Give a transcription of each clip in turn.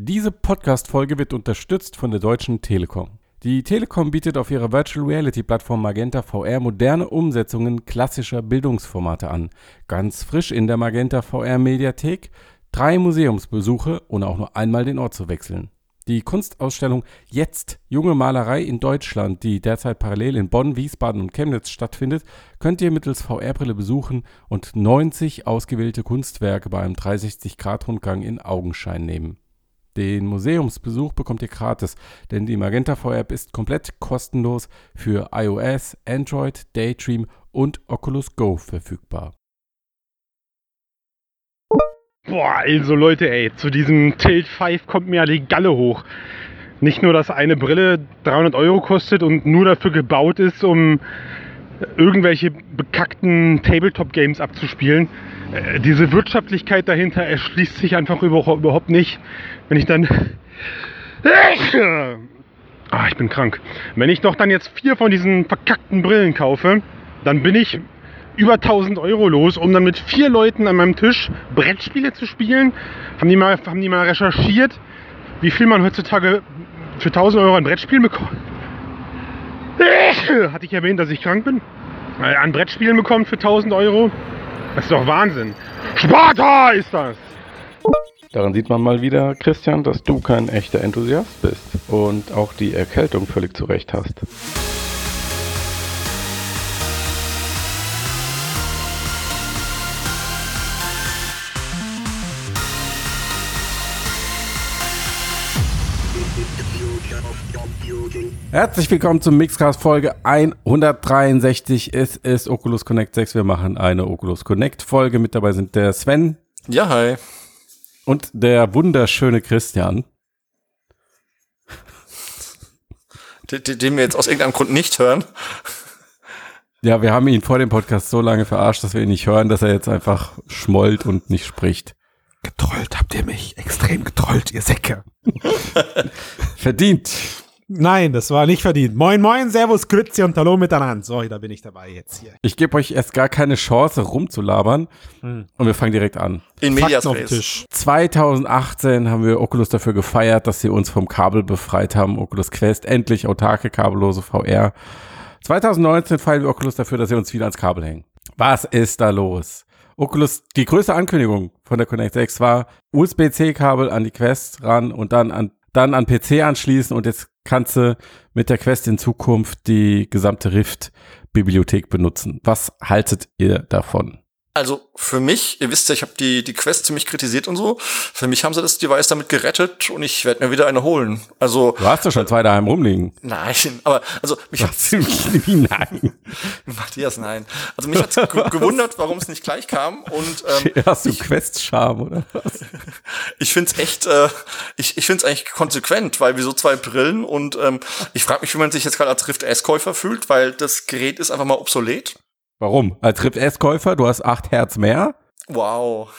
Diese Podcast-Folge wird unterstützt von der Deutschen Telekom. Die Telekom bietet auf ihrer Virtual Reality Plattform Magenta VR moderne Umsetzungen klassischer Bildungsformate an. Ganz frisch in der Magenta VR Mediathek. Drei Museumsbesuche, ohne auch nur einmal den Ort zu wechseln. Die Kunstausstellung Jetzt junge Malerei in Deutschland, die derzeit parallel in Bonn, Wiesbaden und Chemnitz stattfindet, könnt ihr mittels VR-Brille besuchen und 90 ausgewählte Kunstwerke bei einem 360-Grad-Rundgang in Augenschein nehmen. Den Museumsbesuch bekommt ihr gratis, denn die Magenta VR-App ist komplett kostenlos für iOS, Android, Daydream und Oculus Go verfügbar. Boah, also Leute, ey, zu diesem Tilt 5 kommt mir ja die Galle hoch. Nicht nur, dass eine Brille 300 Euro kostet und nur dafür gebaut ist, um irgendwelche bekackten Tabletop-Games abzuspielen. Äh, diese Wirtschaftlichkeit dahinter erschließt sich einfach überhaupt nicht. Wenn ich dann... Ah, ich bin krank. Wenn ich doch dann jetzt vier von diesen verkackten Brillen kaufe, dann bin ich über 1000 Euro los, um dann mit vier Leuten an meinem Tisch Brettspiele zu spielen. Haben die mal, haben die mal recherchiert, wie viel man heutzutage für 1000 Euro an Brettspielen bekommt? Hatte ich erwähnt, dass ich krank bin? Äh, an Brettspielen bekommt für 1000 Euro? Das ist doch Wahnsinn. Sparta ist das! Daran sieht man mal wieder, Christian, dass du kein echter Enthusiast bist und auch die Erkältung völlig zurecht hast. Herzlich willkommen zum Mixcast Folge 163. Es ist Oculus Connect 6. Wir machen eine Oculus Connect Folge. Mit dabei sind der Sven. Ja, hi. Und der wunderschöne Christian. Den, den wir jetzt aus irgendeinem Grund nicht hören. Ja, wir haben ihn vor dem Podcast so lange verarscht, dass wir ihn nicht hören, dass er jetzt einfach schmollt und nicht spricht. Getrollt habt ihr mich. Extrem getrollt, ihr Säcke. Verdient. Nein, das war nicht verdient. Moin, moin, Servus, Grüezi und Hallo miteinander. So, da bin ich dabei jetzt hier. Ich gebe euch erst gar keine Chance, rumzulabern. Hm. Und wir fangen direkt an. In Medias Res. 2018 haben wir Oculus dafür gefeiert, dass sie uns vom Kabel befreit haben. Oculus Quest, endlich autarke, kabellose VR. 2019 feiern wir Oculus dafür, dass sie uns wieder ans Kabel hängen. Was ist da los? Oculus, die größte Ankündigung von der Connect 6 war USB-C-Kabel an die Quest ran und dann an dann an PC anschließen und jetzt kannst du mit der Quest in Zukunft die gesamte Rift-Bibliothek benutzen. Was haltet ihr davon? Also für mich, ihr wisst ja, ich habe die, die Quest ziemlich kritisiert und so. Für mich haben sie das Device damit gerettet und ich werde mir wieder eine holen. Also Du hast ja schon zwei daheim rumliegen. Nein, aber also mich hat nein. Matthias, nein. Also mich hat gewundert, warum es nicht gleich kam und ähm, hast du Quest-Charme oder was? ich finde es echt, äh, ich, ich finde es eigentlich konsequent, weil wir so zwei Brillen und ähm, ich frage mich, wie man sich jetzt gerade als Rift S-Käufer fühlt, weil das Gerät ist einfach mal obsolet. Warum? Als Rift S-Käufer, du hast 8 Hertz mehr. Wow.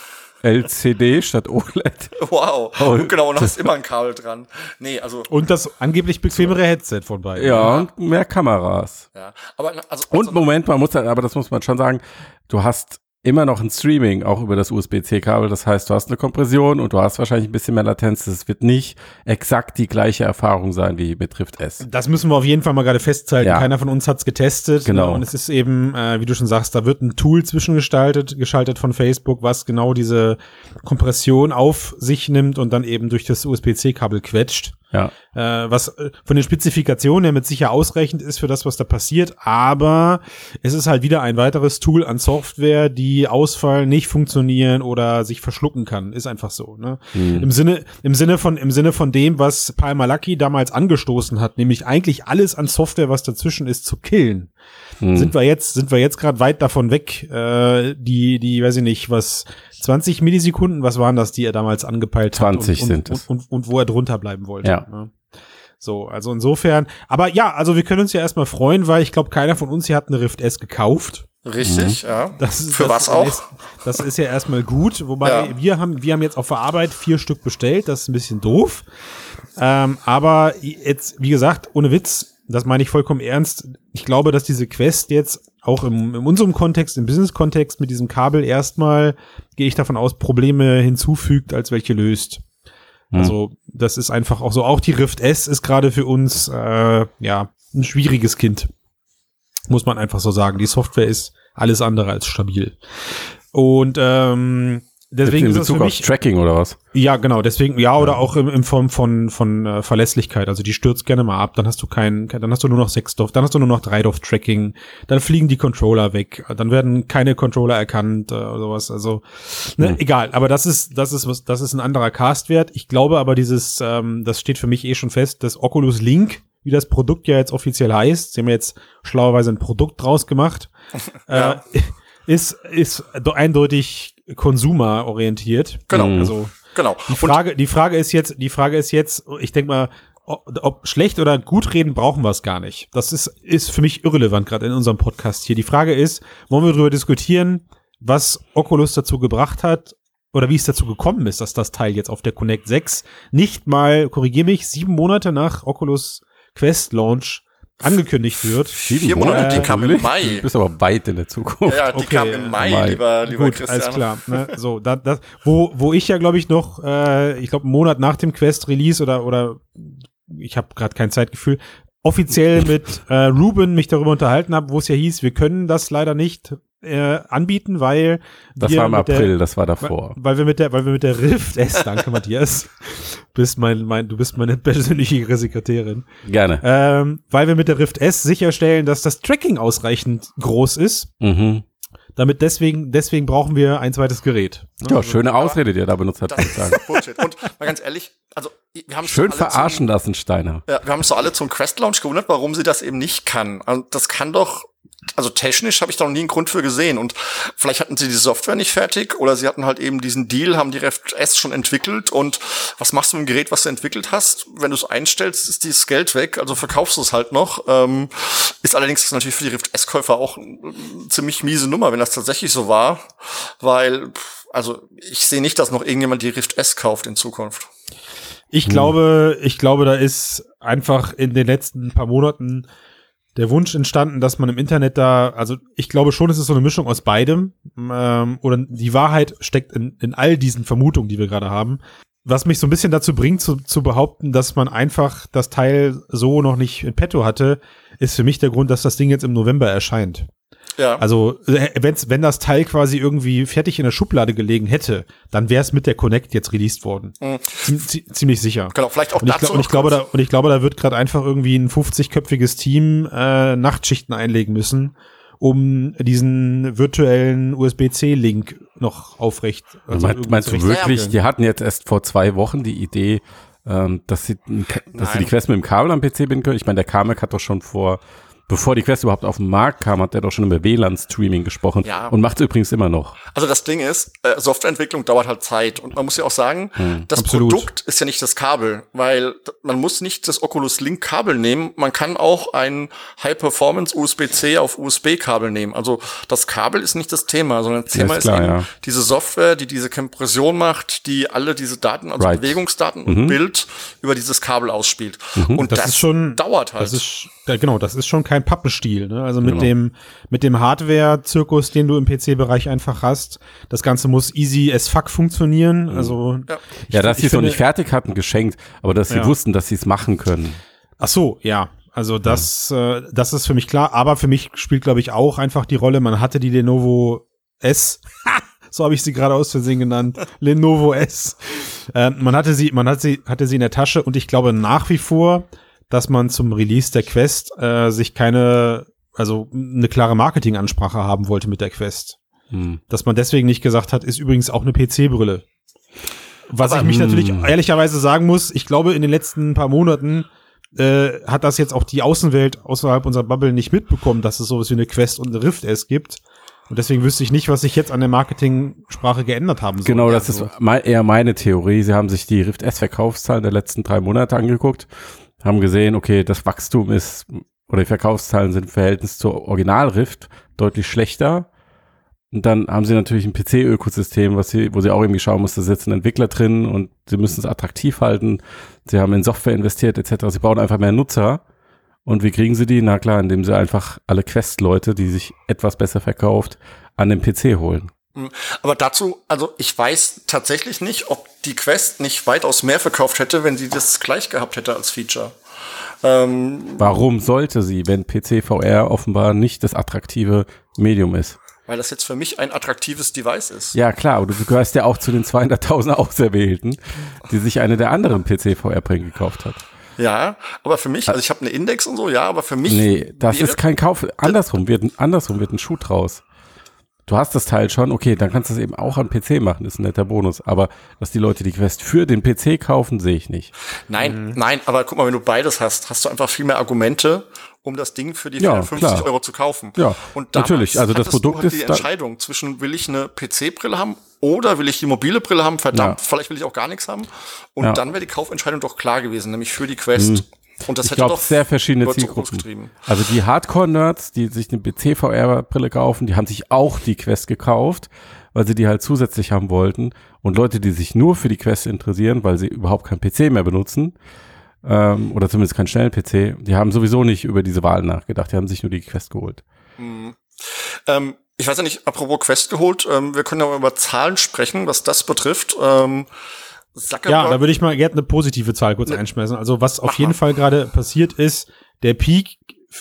LCD statt OLED. Wow. Oh, genau, und hast immer ein Kabel dran. Nee, also. Und das angeblich bequemere Headset von beiden. Ja, ja. und mehr Kameras. Ja, aber also, Und also, Moment, man muss, aber das muss man schon sagen, du hast immer noch ein Streaming, auch über das USB-C-Kabel. Das heißt, du hast eine Kompression und du hast wahrscheinlich ein bisschen mehr Latenz. Es wird nicht exakt die gleiche Erfahrung sein wie mit Drift S. Das müssen wir auf jeden Fall mal gerade festhalten. Ja. Keiner von uns hat's getestet. Genau. Ne? Und es ist eben, äh, wie du schon sagst, da wird ein Tool zwischengestaltet, geschaltet von Facebook, was genau diese Kompression auf sich nimmt und dann eben durch das USB-C-Kabel quetscht. Ja. Äh, was äh, von den Spezifikationen her mit sicher ausreichend ist für das, was da passiert, aber es ist halt wieder ein weiteres Tool an Software, die ausfallen, nicht funktionieren oder sich verschlucken kann. Ist einfach so. Ne? Mhm. Im Sinne, im Sinne von, im Sinne von dem, was Palmer Lucky damals angestoßen hat, nämlich eigentlich alles an Software, was dazwischen ist, zu killen. Mhm. Sind wir jetzt, sind wir jetzt gerade weit davon weg, äh, die, die, weiß ich nicht, was 20 Millisekunden, was waren das, die er damals angepeilt 20 hat? 20 sind und, es. Und, und, und, wo er drunter bleiben wollte. Ja. Ne? So, also insofern, aber ja, also wir können uns ja erstmal freuen, weil ich glaube, keiner von uns hier hat eine Rift S gekauft. Richtig, mhm. ja. Das ist, Für das was auch? Ist, das ist ja erstmal gut, wobei ja. wir haben wir haben jetzt auf der Arbeit vier Stück bestellt, das ist ein bisschen doof. Ähm, aber jetzt, wie gesagt, ohne Witz, das meine ich vollkommen ernst. Ich glaube, dass diese Quest jetzt auch im, in unserem Kontext, im Business-Kontext mit diesem Kabel erstmal, gehe ich davon aus, Probleme hinzufügt, als welche löst. Hm. Also das ist einfach auch so. Auch die Rift S ist gerade für uns äh, ja ein schwieriges Kind, muss man einfach so sagen. Die Software ist alles andere als stabil. Und ähm, deswegen in ist das für Bezug auf mich Tracking oder was? ja, genau, deswegen, ja, oder auch im, in Form von, von äh, Verlässlichkeit. Also die stürzt gerne mal ab, dann hast du kein, kein- dann hast du nur noch sechs Dorf, dann hast du nur noch drei Dorf Tracking, dann fliegen die Controller weg, dann werden keine Controller erkannt äh, oder sowas. Also, ne, Hm. egal, aber das ist, das ist was, das ist ein anderer Castwert. Ich glaube aber dieses, ähm, das steht für mich eh schon fest, das Oculus Link, wie das Produkt ja jetzt offiziell heißt, sie haben ja jetzt schlauerweise ein Produkt draus gemacht, Ja. äh, ist, ist eindeutig konsumerorientiert. Genau. Mhm. Also, Genau. die Frage, die Frage ist jetzt, die Frage ist jetzt, ich denke mal, ob, ob schlecht oder gut reden brauchen wir es gar nicht. Das ist, ist für mich irrelevant, gerade in unserem Podcast hier. Die Frage ist, wollen wir darüber diskutieren, was Oculus dazu gebracht hat oder wie es dazu gekommen ist, dass das Teil jetzt auf der Connect 6 nicht mal, korrigier mich, sieben Monate nach Oculus Quest Launch angekündigt wird. Vier Monate, die kam im? Mai. Du bist aber weit in der Zukunft. Ja, die Okay, kam im Mai, Mai. lieber, lieber Gut, Christian. alles klar. Ne? So, da, das, wo, wo ich ja, glaube ich, noch, äh, ich glaube, einen Monat nach dem Quest-Release oder, oder ich habe gerade kein Zeitgefühl, offiziell mit äh, Ruben mich darüber unterhalten habe, wo es ja hieß, wir können das leider nicht äh, anbieten, weil Das wir war im mit der- April, das war weil, davor. weil wir mit der, weil wir mit der Rift S, danke Matthias, bist mein, mein, du bist meine persönliche Sekretärin, Gerne. ähm, weil wir mit der Rift S sicherstellen, dass das Tracking ausreichend groß ist, Mhm. damit deswegen, deswegen brauchen wir ein zweites Gerät. Ja, schöne Ausrede, die er da benutzt hat, Das würde ich sagen. ist Bullshit. Und mal ganz ehrlich, also wir haben Schön verarschen lassen, Steiner. Ja, wir haben uns so alle zum Quest Launch gewundert, warum sie das eben nicht kann. Also das kann doch, also technisch habe ich da noch nie einen Grund für gesehen. Und vielleicht hatten sie die Software nicht fertig oder sie hatten halt eben diesen Deal, haben die Reft S schon entwickelt. Und was machst du mit dem Gerät, was du entwickelt hast? Wenn du es einstellst, ist dieses Geld weg, also verkaufst du es halt noch. Ähm, ist allerdings natürlich für die Rift S-Käufer auch eine ziemlich miese Nummer, wenn das tatsächlich so war. Weil, also ich sehe nicht, dass noch irgendjemand die Rift S kauft in Zukunft. Ich glaube, ich glaube, da ist einfach in den letzten paar Monaten der Wunsch entstanden, dass man im Internet da, also ich glaube schon, es ist so eine Mischung aus beidem. Ähm, oder die Wahrheit steckt in, in all diesen Vermutungen, die wir gerade haben. Was mich so ein bisschen dazu bringt, zu, zu behaupten, dass man einfach das Teil so noch nicht in petto hatte, ist für mich der Grund, dass das Ding jetzt im November erscheint. Ja. Also, äh, wenn's, wenn das Teil quasi irgendwie fertig in der Schublade gelegen hätte, dann wäre es mit der Connect jetzt released worden. Mhm. Ziem- zie- ziemlich sicher. Genau, vielleicht auch Und ich, dazu und ich glaube, da, und ich glaube, da wird gerade einfach irgendwie ein 50-köpfiges Team äh, Nachtschichten einlegen müssen, um diesen virtuellen USB-C-Link noch aufrecht. also irgendwie meinst du wirklich, die hatten jetzt erst vor zwei Wochen die Idee, ähm, dass, sie, dass sie die Quest mit dem Kabel am PC binden können? Ich meine, der Kamek hat doch schon vor, bevor die Quest überhaupt auf den Markt kam, hat der doch schon über WLAN-Streaming gesprochen Ja. und macht es übrigens immer noch. Also das Ding ist, äh, Softwareentwicklung dauert halt Zeit und man muss ja auch sagen, das absolut. Produkt ist ja nicht das Kabel, weil man muss nicht das Oculus Link Kabel nehmen, man kann auch ein High Performance USB-C auf USB Kabel nehmen. Also das Kabel ist nicht das Thema, sondern das Ja, Thema ist ist, klar, eben ja. diese Software, die diese Kompression macht, die alle diese Daten, also Right. Bewegungsdaten und Bild über dieses Kabel ausspielt. Und Das, das, ist schon dauert halt. Das ist genau, das ist schon kein Pappenstiel. Ne? Also mit Genau. dem mit dem Hardware-Zirkus, den du im PC-Bereich einfach hast, das Ganze muss easy as fuck funktionieren. Also Ja. Ja, dass ich sie es noch nicht fertig hatten, geschenkt, aber dass sie Ja. wussten, dass sie es machen können. Ach so, ja. Also das, äh, das ist für mich klar. Aber für mich spielt, glaube ich, auch einfach die Rolle. Man hatte die Lenovo S. So habe ich sie gerade aus Versehen genannt. Lenovo S. Ähm, man hatte sie, man hat sie, hatte sie in der Tasche und ich glaube nach wie vor, dass man zum Release der Quest äh, sich keine, also eine klare Marketingansprache haben wollte mit der Quest. Hm. Dass man deswegen nicht gesagt hat, ist übrigens auch eine PC-Brille. Was Aber, ich mich hm. natürlich ehrlicherweise sagen muss, ich glaube, in den letzten paar Monaten äh, hat das jetzt auch die Außenwelt außerhalb unserer Bubble nicht mitbekommen, dass es sowas wie eine Quest und eine Rift S gibt. Und deswegen wüsste ich nicht, was sich jetzt an der Marketing-Sprache geändert haben soll. Genau, das Also, ist mei- eher meine Theorie. Sie haben sich die Rift S-Verkaufszahlen der letzten drei Monate angeguckt, haben gesehen, okay, das Wachstum ist, oder die Verkaufszahlen sind im Verhältnis zur Original-Rift deutlich schlechter. Und dann haben sie natürlich ein PC-Ökosystem, was sie, wo sie auch irgendwie schauen muss, da sitzen Entwickler drin und sie müssen es attraktiv halten. Sie haben in Software investiert, etc. Sie brauchen einfach mehr Nutzer. Und wie kriegen sie die? Na klar, indem sie einfach alle Quest-Leute, die sich etwas besser verkauft, an den PC holen. Aber dazu, also ich weiß tatsächlich nicht, ob die Quest nicht weitaus mehr verkauft hätte, wenn sie das gleich gehabt hätte als Feature. Ähm, Warum sollte sie, wenn PC VR offenbar nicht das attraktive Medium ist? Weil das jetzt für mich ein attraktives Device ist. Ja, klar, aber du gehörst ja auch zu den 200.000 Auserwählten, die sich eine der anderen PC VR-Brillen gekauft hat. Ja, aber für mich, also ich habe eine Index und so, ja, aber für mich. Nee, das ist kein Kauf. Andersrum wird, andersrum wird ein Schuh draus du hast das Teil schon, okay, dann kannst du es eben auch am PC machen, ist ein netter Bonus. Aber dass die Leute die Quest für den PC kaufen, sehe ich nicht. Nein, mhm. nein, aber guck mal, wenn du beides hast, hast du einfach viel mehr Argumente, um das Ding für die 450 ja, Euro zu kaufen. Ja, und natürlich. Also das Produkt ist die Entscheidung zwischen will ich eine PC-Brille haben oder will ich die mobile Brille haben? Verdammt, ja. vielleicht will ich auch gar nichts haben. Und ja. dann wäre die Kaufentscheidung doch klar gewesen, nämlich für die Quest. Mhm. Und das ich glaube, sehr verschiedene Zielgruppen. Also die Hardcore-Nerds, die sich eine PC-VR-Brille kaufen, die haben sich auch die Quest gekauft, weil sie die halt zusätzlich haben wollten. Und Leute, die sich nur für die Quest interessieren, weil sie überhaupt keinen PC mehr benutzen, ähm, oder zumindest keinen schnellen PC, die haben sowieso nicht über diese Wahl nachgedacht. Die haben sich nur die Quest geholt. Mhm. Ähm, ich weiß ja nicht, apropos Quest geholt, ähm, wir können ja über Zahlen sprechen, was das betrifft. Ähm, Zuckerberg. Ja, da würde ich mal gerne eine positive Zahl kurz ne. einschmeißen. Also was auf jeden mal. Fall gerade passiert ist, der Peak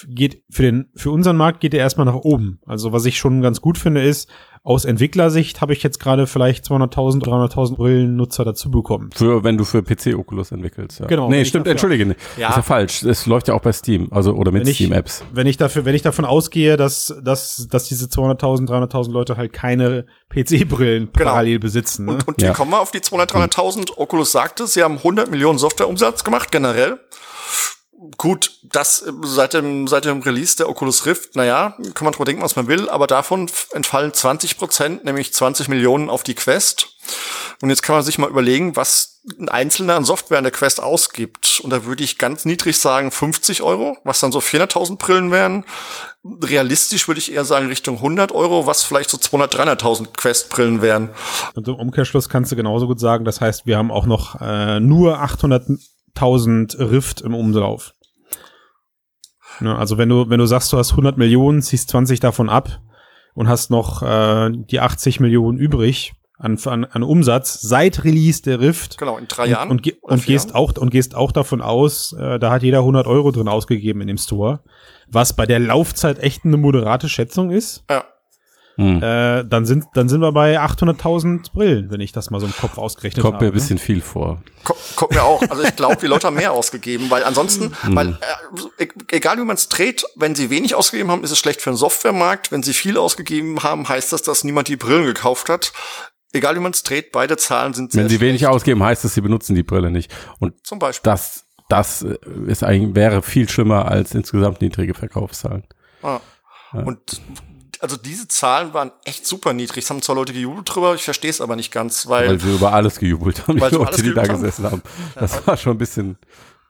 geht für den für unseren Markt geht er erstmal nach oben. Also was ich schon ganz gut finde ist, aus Entwicklersicht habe ich jetzt gerade vielleicht 200.000, 300.000 Brillennutzer dazu bekommen. Für wenn du für PC Oculus entwickelst, ja. Genau. Nee, stimmt, entschuldige. Ja. Ist ja falsch. Es läuft ja auch bei Steam, also oder mit Steam Apps. Wenn ich dafür wenn ich davon ausgehe, dass dass dass diese 200.000, 300.000 Leute halt keine PC Brillen genau. parallel besitzen, ne? Und, und ja. kommen wir auf die 200, 300.000. Oculus sagte, sie haben 100 Millionen Softwareumsatz gemacht generell. Gut, das äh, seit dem, seit dem Release der Oculus Rift, naja, kann man drüber denken, was man will, aber davon entfallen 20 Prozent, nämlich 20 Millionen auf die Quest. Und jetzt kann man sich mal überlegen, was ein Einzelner an Software in der Quest ausgibt. Und da würde ich ganz niedrig sagen 50 Euro, was dann so 400.000 Brillen wären. Realistisch würde ich eher sagen Richtung 100 Euro, was vielleicht so 200, 300.000 Quest-Brillen wären. Und im Umkehrschluss kannst du genauso gut sagen, das heißt, wir haben auch noch äh, nur 800 1000 Rift im Umlauf. Ne, also wenn du, wenn du sagst, du hast 100 Millionen, ziehst 20 davon ab und hast noch äh, die 80 Millionen übrig an, an, an Umsatz seit Release der Rift. Genau, in drei Jahren. Und, und, und gehst Jahren. auch, und gehst auch davon aus, äh, da hat jeder 100 Euro drin ausgegeben in dem Store. Was bei der Laufzeit echt eine moderate Schätzung ist. Ja. Hm. Äh, dann sind dann sind wir bei 800.000 Brillen, wenn ich das mal so im Kopf ausgerechnet Kommt habe. Kommt mir ein bisschen ne? viel vor. Kommt mir auch. Also ich glaube, die Leute haben mehr ausgegeben, weil ansonsten, hm. weil äh, e-, egal wie man es dreht, wenn sie wenig ausgegeben haben, ist es schlecht für den Softwaremarkt. Wenn sie viel ausgegeben haben, heißt das, dass niemand die Brillen gekauft hat. Egal wie man es dreht, beide Zahlen sind sehr Wenn sie schlecht. wenig ausgeben, heißt es, sie benutzen die Brille nicht. Und zum Beispiel. Das, das ist eigentlich, wäre viel schlimmer als insgesamt niedrige Verkaufszahlen. Ah. Ja. Und also diese Zahlen waren echt super niedrig. Es haben zwar Leute gejubelt drüber, ich verstehe es aber nicht ganz, weil. Weil sie über alles gejubelt haben, die Leute, die da haben. gesessen haben. Das ja. war schon ein bisschen.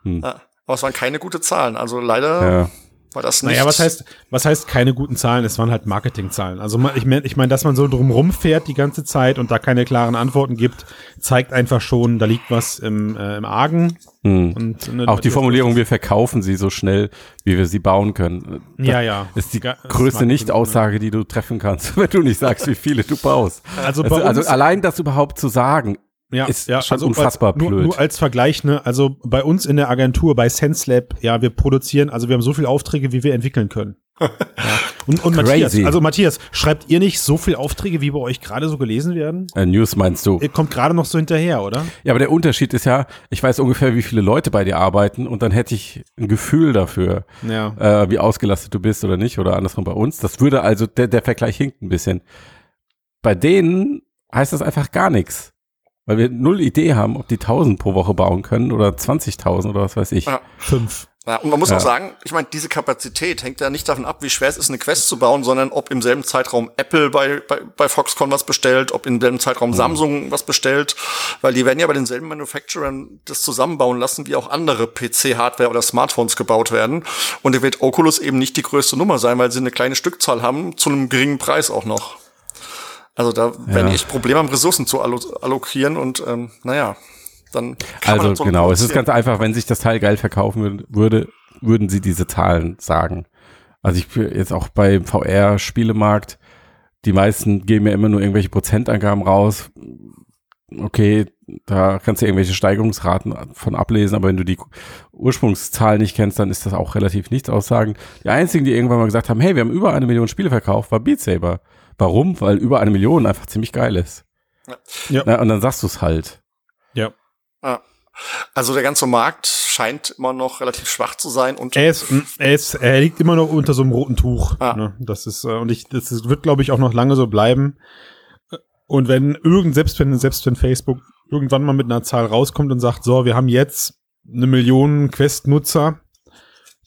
Hm. Aber es waren keine gute Zahlen. Also leider. Ja war das nicht. Naja, was heißt, was heißt keine guten Zahlen? Es waren halt Marketingzahlen. Also ich meine, ich mein, dass man so drumrum fährt die ganze Zeit und da keine klaren Antworten gibt, zeigt einfach schon, da liegt was im, äh, im Argen. Hm. Und, ne, Auch die Formulierung, wir verkaufen sie so schnell, wie wir sie bauen können. Ja, ja. Ist die das größte Nicht-Aussage, die du treffen kannst, wenn du nicht sagst, wie viele du baust. Also, also, also allein das überhaupt zu sagen, ja, ist ja, schon also unfassbar als, blöd. Nur, nur, als Vergleich, ne, also bei uns in der Agentur, bei SenseLab, ja, wir produzieren, also wir haben so viele Aufträge, wie wir entwickeln können. ja. Und, und Matthias, also Matthias, schreibt ihr nicht so viele Aufträge, wie bei euch gerade so gelesen werden? Äh, News meinst du? Ihr kommt gerade noch so hinterher, oder? Ja, aber der Unterschied ist ja, ich weiß ungefähr, wie viele Leute bei dir arbeiten und dann hätte ich ein Gefühl dafür, ja. äh, wie ausgelastet du bist oder nicht oder andersrum bei uns. Das würde also, der, der Vergleich hinkt ein bisschen. Bei denen heißt das einfach gar nichts. Weil wir null Idee haben, ob die 1000 pro Woche bauen können oder 20.000 oder was weiß ich. Ja. Fünf. Ja, und man muss ja. auch sagen, ich meine, diese Kapazität hängt ja nicht davon ab, wie schwer es ist, eine Quest zu bauen, sondern ob im selben Zeitraum Apple bei, bei, bei Foxconn was bestellt, ob im selben Zeitraum mhm. Samsung was bestellt, weil die werden ja bei denselben Manufacturern das zusammenbauen lassen, wie auch andere PC-Hardware oder Smartphones gebaut werden. Und da wird Oculus eben nicht die größte Nummer sein, weil sie eine kleine Stückzahl haben, zu einem geringen Preis auch noch. Also da ja. werden echt Probleme haben, Ressourcen zu allokieren und ähm, naja, dann kann Also so genau, es ist ganz einfach, wenn sich das Teil geil verkaufen würde, würden sie diese Zahlen sagen. Also ich jetzt auch beim VR-Spielemarkt, die meisten geben ja immer nur irgendwelche Prozentangaben raus. Okay, da kannst du irgendwelche Steigerungsraten von ablesen, aber wenn du die Ursprungszahl nicht kennst, dann ist das auch relativ nichts aussagen. Die einzigen, die irgendwann mal gesagt haben, hey, wir haben über eine Million Spiele verkauft, war Beat Saber. Warum? Weil über eine Million einfach ziemlich geil ist. Ja. Na, und dann sagst du es halt. Ja. Also der ganze Markt scheint immer noch relativ schwach zu sein und Er ist, er ist, er liegt immer noch unter so einem roten Tuch. Ah. Ne? Das ist, äh, und ich, das ist, wird, glaube ich, auch noch lange so bleiben. Und wenn irgend, selbst wenn, selbst wenn Facebook irgendwann mal mit einer Zahl rauskommt und sagt, so, wir haben jetzt eine Million Quest-Nutzer,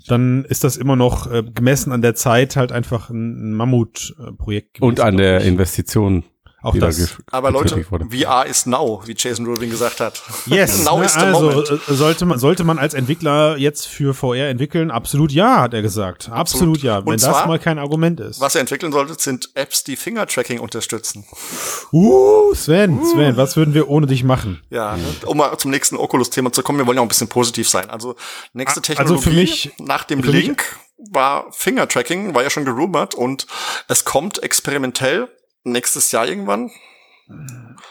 dann ist das immer noch äh, gemessen an der Zeit halt einfach ein, ein Mammutprojekt. Und an der. Investition. Auch das. aber Leute. VR ist now, wie Jason Rubin gesagt hat. Yes, now ne, is the also moment. äh, sollte man sollte man als Entwickler jetzt für VR entwickeln? Absolut ja, hat er gesagt. Absolut, Absolut. ja, wenn Und das zwar- mal kein Argument ist. Was ihr entwickeln solltet, sind Apps, die Finger-Tracking unterstützen. Uh, Sven, Sven, was würden wir ohne dich machen? Ja, ne? um mal zum nächsten Oculus-Thema zu kommen, wir wollen ja auch ein bisschen positiv sein. Also nächste Ah, Technologie also für mich- nach dem für mich- Link war Finger-Tracking, war ja schon gerumort und es kommt experimentell nächstes Jahr irgendwann.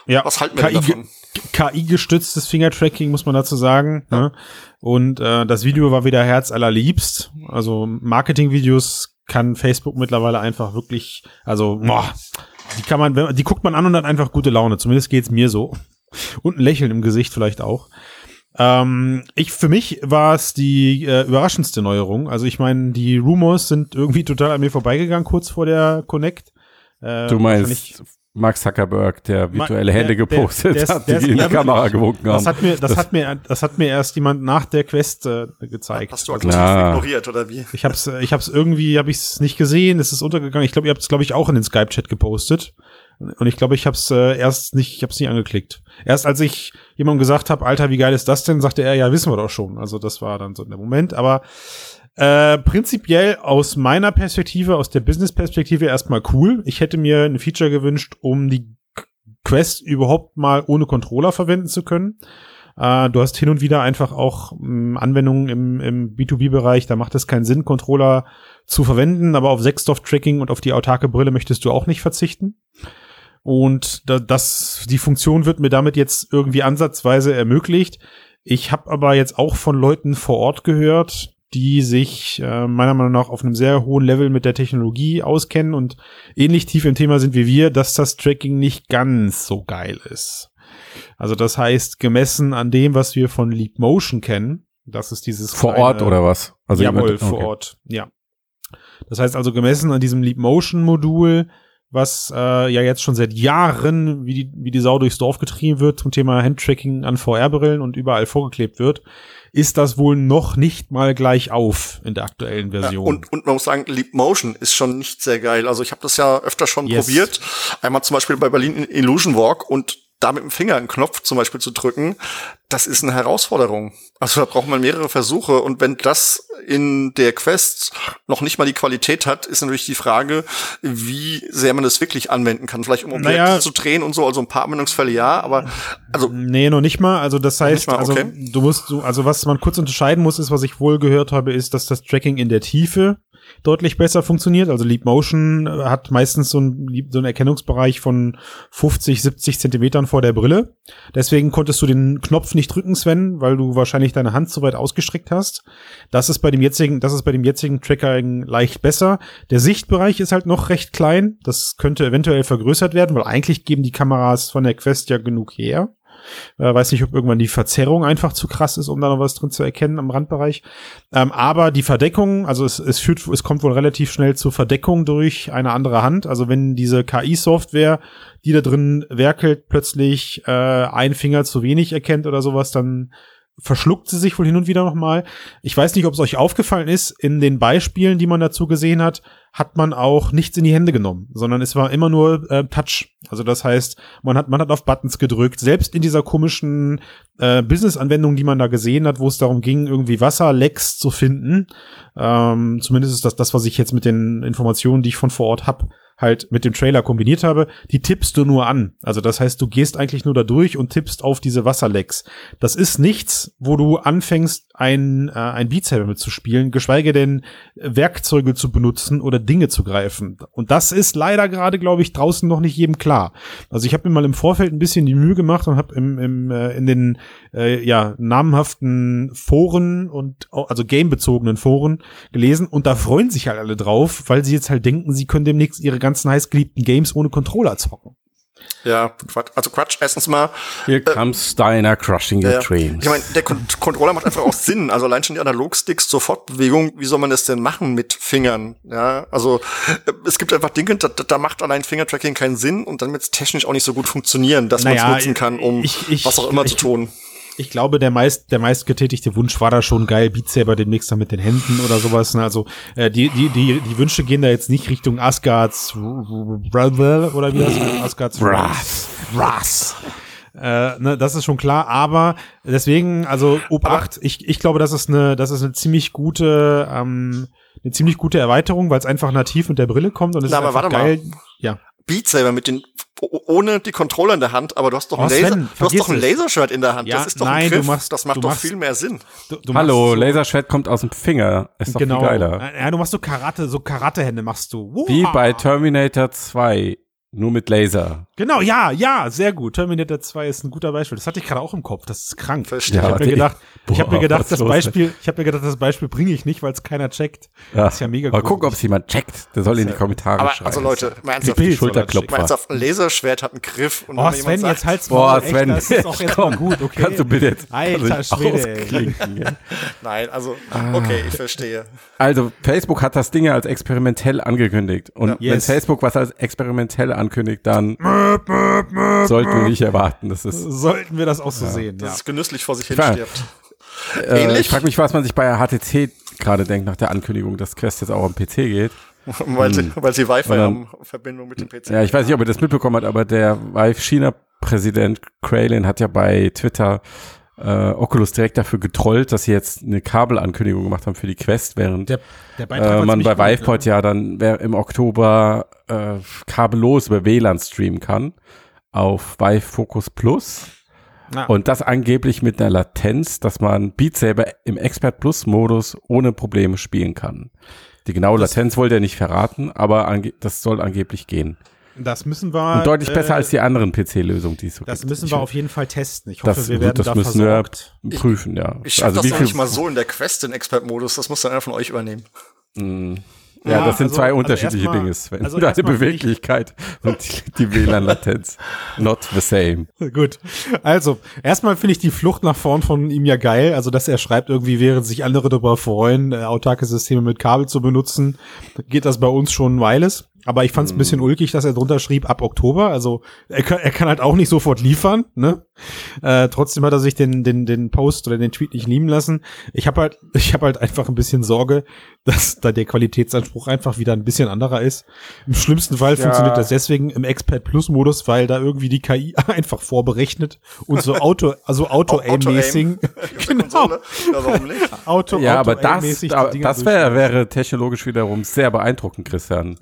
Ja, Was halten wir denn davon? KI-gestütztes Fingertracking, muss man dazu sagen. Ne? Und äh, das Video war wieder herzallerliebst. Also Marketingvideos kann Facebook mittlerweile einfach wirklich, also boah, die kann man- die guckt man an und hat einfach gute Laune. Zumindest geht's mir so. Und ein Lächeln im Gesicht vielleicht auch. Ähm, ich, für mich war es die äh, überraschendste Neuerung. Also ich meine, die Rumors sind irgendwie total an mir vorbeigegangen, kurz vor der Connect. Äh, Du meinst Mark Zuckerberg, der virtuelle Ma- Hände der- der- gepostet der ist- hat, der die ist- in die Kamera gewunken haben. Das hat mir, das, hat mir, das hat mir erst jemand nach der Quest äh, gezeigt. Hast du Also, aktiv Ja. ignoriert oder wie? ich hab's, ich hab's irgendwie, hab ich's nicht gesehen, es ist untergegangen. Ich glaube, ihr habt es, glaube ich, auch in den Skype-Chat gepostet. Und ich glaube, ich hab's äh, erst nicht, ich hab's nicht angeklickt. Erst als ich jemandem gesagt habe, Alter, wie geil ist das denn, sagte er, ja, wissen wir doch schon. Also das war dann so der Moment. Aber äh, prinzipiell aus meiner Perspektive, aus der Business-Perspektive erstmal cool. Ich hätte mir ein Feature gewünscht, um die Quest überhaupt mal ohne Controller verwenden zu können. Äh, du hast hin und wieder einfach auch mh, Anwendungen im, im B2B-Bereich, da macht es keinen Sinn, Controller zu verwenden, aber auf Sechsdorf-Tracking und auf die autarke Brille möchtest du auch nicht verzichten. Und da, das, die Funktion wird mir damit jetzt irgendwie ansatzweise ermöglicht. Ich habe aber jetzt auch von Leuten vor Ort gehört, die sich äh, meiner Meinung nach auf einem sehr hohen Level mit der Technologie auskennen und ähnlich tief im Thema sind wie wir, dass das Tracking nicht ganz so geil ist. Also das heißt, gemessen an dem, was wir von Leap Motion kennen, das ist dieses Vor kleine- Ort oder was? Also Jawohl, jemand- vor okay. Ort, ja. Das heißt also gemessen an diesem Leap Motion Modul, was äh, ja jetzt schon seit Jahren wie die, wie die Sau durchs Dorf getrieben wird zum Thema Handtracking an VR-Brillen und überall vorgeklebt wird, ist das wohl noch nicht mal gleich auf in der aktuellen Ja, Version. und, und man muss sagen, Leap Motion ist schon nicht sehr geil. Also ich habe das ja öfter schon Yes. probiert. Einmal zum Beispiel bei Berlin in Illusion Walk und da mit dem Finger einen Knopf zum Beispiel zu drücken, das ist eine Herausforderung. Also da braucht man mehrere Versuche und wenn das in der Quest noch nicht mal die Qualität hat, ist natürlich die Frage, wie sehr man das wirklich anwenden kann. Vielleicht um Objekte Naja. zu drehen und so, also ein paar Anwendungsfälle ja, aber also Nee, noch nicht mal. Also das heißt, mal, also okay. du musst, also was man kurz unterscheiden muss, ist, was ich wohl gehört habe, ist, dass das Tracking in der Tiefe deutlich besser funktioniert. Also Leap Motion äh, hat meistens so einen, so einen Erkennungsbereich von 50, 70 Zentimetern vor der Brille. Deswegen konntest du den Knopf nicht drücken, Sven, weil du wahrscheinlich deine Hand zu weit ausgestreckt hast. Das ist bei dem jetzigen, das ist bei dem jetzigen Tracking leicht besser. Der Sichtbereich ist halt noch recht klein. Das könnte eventuell vergrößert werden, weil eigentlich geben die Kameras von der Quest ja genug her. Äh, weiß nicht, ob irgendwann die Verzerrung einfach zu krass ist, um da noch was drin zu erkennen am Randbereich. Ähm, aber die Verdeckung, also es, es führt, es kommt wohl relativ schnell zur Verdeckung durch eine andere Hand. Also wenn diese KI-Software, die da drin werkelt, plötzlich äh, ein Finger zu wenig erkennt oder sowas, dann verschluckt sie sich wohl hin und wieder nochmal. Ich weiß nicht, ob es euch aufgefallen ist, in den Beispielen, die man dazu gesehen hat, hat man auch nichts in die Hände genommen, sondern es war immer nur äh, Touch. Also das heißt, man hat, man hat auf Buttons gedrückt. Selbst in dieser komischen äh, Business-Anwendung, die man da gesehen hat, wo es darum ging, irgendwie Wasserlecks zu finden. Ähm, zumindest ist das das, was ich jetzt mit den Informationen, die ich von vor Ort hab, halt mit dem Trailer kombiniert habe, die tippst du nur an. Also das heißt, du gehst eigentlich nur da durch und tippst auf diese Wasserlecks. Das ist nichts, wo du anfängst, ein, äh, ein Beat Saber mitzuspielen, geschweige denn Werkzeuge zu benutzen oder Dinge zu greifen. Und das ist leider gerade, glaube ich, draußen noch nicht jedem klar. Also ich habe mir mal im Vorfeld ein bisschen die Mühe gemacht und habe im, im, äh, in den äh, ja, namenhaften Foren und also gamebezogenen Foren gelesen und da freuen sich halt alle drauf, weil sie jetzt halt denken, sie können demnächst ihre ganzen heißgeliebten Games ohne Controller zocken. Ja, Quatsch. Also Quatsch. Erstens mal, Here comes Steiner crushing your ja, dreams. ich meine, der Con Controller macht einfach auch Sinn. Also allein schon die Analogsticks zur Fortbewegung, wie soll man das denn machen mit Fingern? Ja, also äh, es gibt einfach Dinge, da, da macht allein Fingertracking keinen Sinn und dann wird es technisch auch nicht so gut funktionieren, dass man Naja, es nutzen kann, um ich- ich- was auch immer ich- zu tun. Ich glaube, der meist, der meistgetätigte Wunsch war da schon geil, Beat Saber demnächst dann mit den Händen oder sowas. Ne? Also äh, die, die, die, die Wünsche gehen da jetzt nicht Richtung Asgards oder wie das? Asgards Wrath. Wrath. Äh, ne, das ist schon klar, aber deswegen, also Obacht, ich, ich glaube, das ist eine, das ist eine ziemlich gute, ähm, eine ziemlich gute Erweiterung, weil es einfach nativ mit der Brille kommt und es ist einfach warte mal. geil. Ja. Beat Saber mit den ohne die Controller in der Hand, aber du hast doch Oh, ein Sven, Laser, du hast vergiss doch ein es. Laserschwert in der Hand. Ja, das ist doch nein, ein du Griff. machst- das macht du doch machst- viel mehr Sinn. Du, du Hallo, so- Laserschwert kommt aus dem Finger. Ist doch Genau. viel geiler. Ja, du machst so Karate, so Karatehände machst du. Wie Wow. bei Terminator 2, nur mit Laser. Genau, ja, ja, sehr gut. Terminator 2 ist ein guter Beispiel. Das hatte ich gerade auch im Kopf. Das ist krank. Verstehe. Ich habe mir die- gedacht, ich habe Boah, mir gedacht, das Beispiel, ich habe mir gedacht, das Beispiel bringe ich nicht, weil es keiner checkt. Ja. Das ist ja mega Mal gut. gucken, ob es jemand checkt. Der soll in die Kommentare Aber schreiben. also Leute, mal ernsthaft, soll Schulterklopfer. mal ernsthaft, ein Laserschwert hat einen Griff. Und Oh, wenn Sven, jemand sagt, jetzt halt's Boah, echt, Sven, das ist auch jetzt komm, mal gut, okay? kannst du bitte jetzt Alter also Schwede, ja? Nein, also, Ah. okay, ich verstehe. Also, Facebook hat das Ding ja als experimentell angekündigt. Und Ja. wenn Yes. Facebook was als experimentell ankündigt, dann sollten wir nicht erwarten. Das ist, Sollten wir das auch so sehen, Dass es genüsslich vor sich hin Klar. Äh, Ähnlich? ich frage mich, was man sich bei HTC gerade denkt nach der Ankündigung, dass Quest jetzt auch am PC geht. weil, sie, weil sie Wi-Fi haben, Verbindung mit dem PC. Ja, ich weiß nicht, ob ihr das mitbekommen habt, aber der Vive-China-Präsident Kraylin hat ja bei Twitter äh, Oculus direkt dafür getrollt, dass sie jetzt eine Kabelankündigung gemacht haben für die Quest, während Der, der äh, man bei? Viveport ja dann wer im Oktober äh, kabellos über WLAN streamen kann auf Vive Focus Plus. Ah. Und das angeblich mit einer Latenz, dass man Beat Saber im Expert Plus Modus ohne Probleme spielen kann. Die genaue Latenz wollte er nicht verraten, aber das soll angeblich gehen. Das müssen wir. Und deutlich besser äh, als die anderen PC-Lösungen, die es so Das gibt. müssen Ich wir will- auf jeden Fall testen. Ich hoffe, das, wir werden das da müssen versorgt. wir prüfen, ja. Ich schaff also das wie viel nicht mal so in der Quest, den Expert-Modus. Das muss dann einer von euch übernehmen. Ja, Ja, das sind also- zwei also unterschiedliche erstmal- Dinge, Sven. also Deine Beweglichkeit und die, die WLAN-Latenz. Not the same. Gut. Also, erstmal finde ich die Flucht nach vorn von ihm ja geil. Also, dass er schreibt, irgendwie während sich andere darüber freuen, äh, autarke Systeme mit Kabel zu benutzen, geht das bei uns schon ein Weiles. Aber ich fand es ein bisschen ulkig, dass er drunter schrieb, ab Oktober. Also, er kann, er kann halt auch nicht sofort liefern, ne? Äh, trotzdem hat er sich den, den, den Post oder den Tweet nicht lieben lassen. Ich habe halt, ich habe halt einfach ein bisschen Sorge, dass da der Qualitätsanspruch einfach wieder ein bisschen anderer ist. Im schlimmsten Fall funktioniert das deswegen im Expert Plus Modus, weil da irgendwie die KI einfach vorberechnet und so Auto, also Auto-Aim-mäßig. genau. Ja, warum nicht? Auto, Ja, aber das, aber das wär, durchführen. wäre technologisch wiederum sehr beeindruckend, Christian.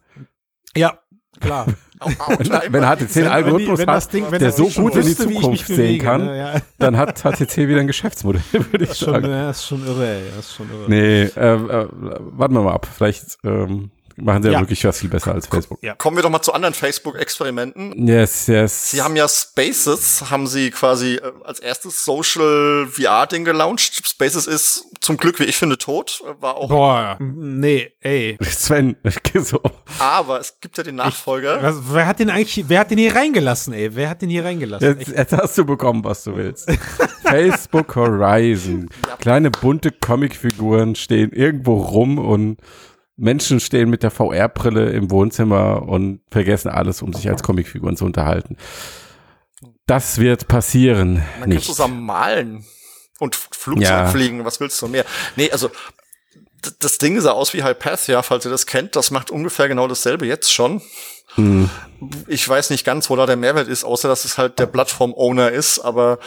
Ja, klar. Wenn HTC einen Algorithmus wenn hat, Ding- wenn der so schon gut in die ich Zukunft sehen kann, ne, ja. dann hat HTC wieder ein Geschäftsmodell, würde ich Das ist schon, sagen. ja, das ist schon irre, ey. Das ist schon irre. Nee, äh, äh, warten wir mal ab. Vielleicht ähm, machen sie ja, Ja. wirklich was viel besser als Facebook. Ja. Kommen wir doch mal zu anderen Facebook-Experimenten. Yes, yes. Sie haben ja Spaces, haben sie quasi äh, als erstes Social VR-Ding gelauncht. Spaces ist zum Glück, wie ich finde, tot. War auch, Boah, nee, ey. Sven, ich geh so. aber es gibt ja den Nachfolger. Was, wer hat den eigentlich, wer hat den hier reingelassen, ey? Wer hat den hier reingelassen? Jetzt, jetzt hast du bekommen, was du willst. Facebook Horizon. Kleine bunte Comicfiguren stehen irgendwo rum und Menschen stehen mit der VR-Brille im Wohnzimmer und vergessen alles, um sich als Comicfiguren zu unterhalten. Das wird passieren. Man kann nicht. zusammen malen und Flugzeug Ja. fliegen. Was willst du mehr? Nee, also das Ding sah aus wie Hypatia, falls ihr das kennt. Das macht ungefähr genau dasselbe jetzt schon. Hm. Ich weiß nicht ganz, wo da der Mehrwert ist, außer dass es halt der Plattform-Owner ist, aber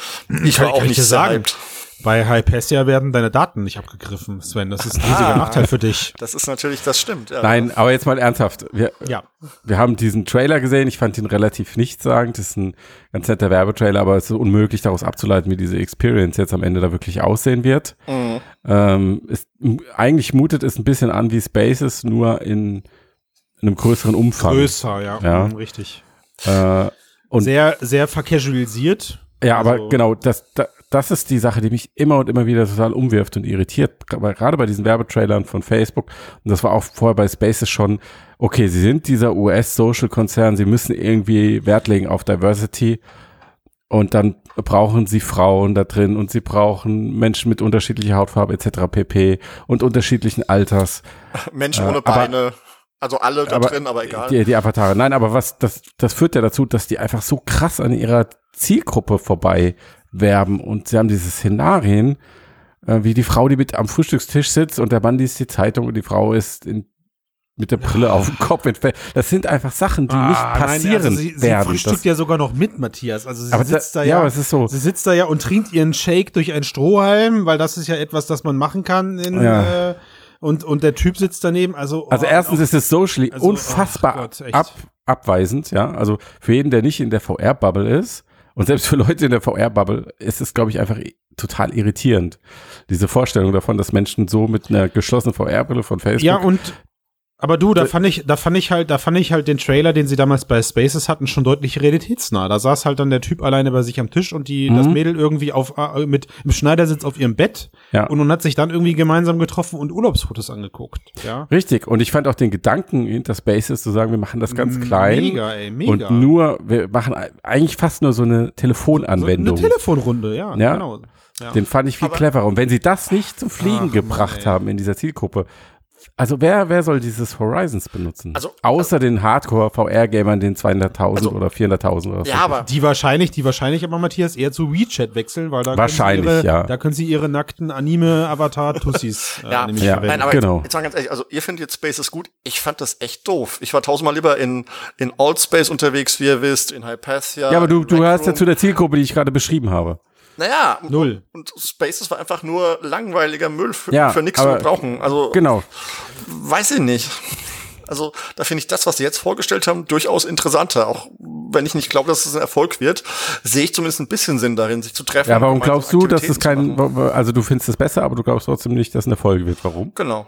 ich war Kann- auch kann ich nicht sehr sagen. hyped. Bei Hypatia werden deine Daten nicht abgegriffen, Sven. Das ist ein riesiger Ah. Nachteil für dich. Das ist natürlich, das stimmt. Ja. Nein, aber jetzt mal ernsthaft. Wir, Ja. wir haben diesen Trailer gesehen. Ich fand ihn relativ nichtssagend. Das ist ein ganz netter Werbetrailer, aber es ist unmöglich daraus abzuleiten, wie diese Experience jetzt am Ende da wirklich aussehen wird. Ähm, ist, eigentlich mutet es ein bisschen an wie Spaces, nur in, in einem größeren Umfang. Größer, ja, Ja. Mhm, richtig. Äh, und sehr, sehr vercasualisiert. Ja, aber Also- genau, das, das, das ist die Sache, die mich immer und immer wieder total umwirft und irritiert. Gerade bei diesen Werbetrailern von Facebook. Und das war auch vorher bei Spaces schon, okay, sie sind dieser US-Social-Konzern, sie müssen irgendwie Wert legen auf Diversity. Und dann brauchen sie Frauen da drin und sie brauchen Menschen mit unterschiedlicher Hautfarbe etc. pp. und unterschiedlichen Alters. Menschen Äh, ohne aber- Beine. Also alle da aber drin, aber egal. Die, die Avatare. Nein, aber was, das, das führt ja dazu, dass die einfach so krass an ihrer Zielgruppe vorbei werben und sie haben diese Szenarien, äh, wie die Frau, die mit am Frühstückstisch sitzt und der Mann liest die Zeitung und die Frau ist in, mit der Brille auf dem Kopf. Das sind einfach Sachen, die nicht Ah, nein, passieren also sie, sie werden. frühstückt Das, ja sogar noch mit, Matthias. Also sie aber sitzt da, da ja, ja, es ist so. sie sitzt da ja und trinkt ihren Shake durch einen Strohhalm, weil das ist ja etwas, das man machen kann. In, Ja. äh, und, und der Typ sitzt daneben. Also, Also oh, erstens auch- ist es socially Also, unfassbar ach Gott, ab, abweisend, ja. Also für jeden, der nicht in der VR-Bubble ist und selbst für Leute in der VR-Bubble ist es, glaube ich, einfach total irritierend. Diese Vorstellung davon, dass Menschen so mit einer geschlossenen VR-Brille von Facebook. Ja, und aber du, da Da- fand ich, da fand ich halt, da fand ich halt den Trailer, den sie damals bei Spaces hatten, schon deutlich realitätsnah. Da saß halt dann der Typ alleine bei sich am Tisch und die, das Mhm. Mädel irgendwie auf äh, mit im Schneidersitz auf ihrem Bett Ja. und man hat sich dann irgendwie gemeinsam getroffen und Urlaubsfotos angeguckt. Ja. Richtig. Und ich fand auch den Gedanken hinter Spaces zu sagen, wir machen das ganz klein. Mega, ey, mega. Und nur, wir machen eigentlich fast nur so eine so eine Telefonanwendung. Telefonrunde, ja, Ja. genau. Ja. Den fand ich viel Aber- cleverer. Und wenn sie das nicht zum Fliegen Ach, Mann, gebracht ey. haben in dieser Zielgruppe, also wer, wer soll dieses Horizons benutzen? Also- Außer den Hardcore-VR-Gamern, den 200.000 Also- oder 400.000 oder so. ja, aber Die wahrscheinlich, die wahrscheinlich aber Matthias eher zu WeChat wechseln, weil da Wahrscheinlich, können sie ihre, ja. da können sie ihre nackten Anime-Avatar-Tussis äh, Ja, nämlich Ja, verwenden. Nein, aber Genau. jetzt, jetzt mal ganz ehrlich, also ihr findet jetzt Spaces gut. Ich fand das echt doof. Ich war tausendmal lieber in, in Old Space unterwegs, wie ihr wisst, in Hypathia. Ja, aber du, du Rec hörst ja zu der Zielgruppe, die ich gerade beschrieben habe. Naja, Null. und Spaces war einfach nur langweiliger Müll für, Ja, für nichts zu brauchen. Also, Genau. weiß ich nicht. Also, da finde ich das, was sie jetzt vorgestellt haben, durchaus interessanter. Auch wenn ich nicht glaube, dass es ein Erfolg wird, sehe ich zumindest ein bisschen Sinn darin, sich zu treffen. Ja, warum glaubst du, dass es kein, also du findest es besser, aber du glaubst trotzdem nicht, dass es ein Erfolg wird. Warum? Genau.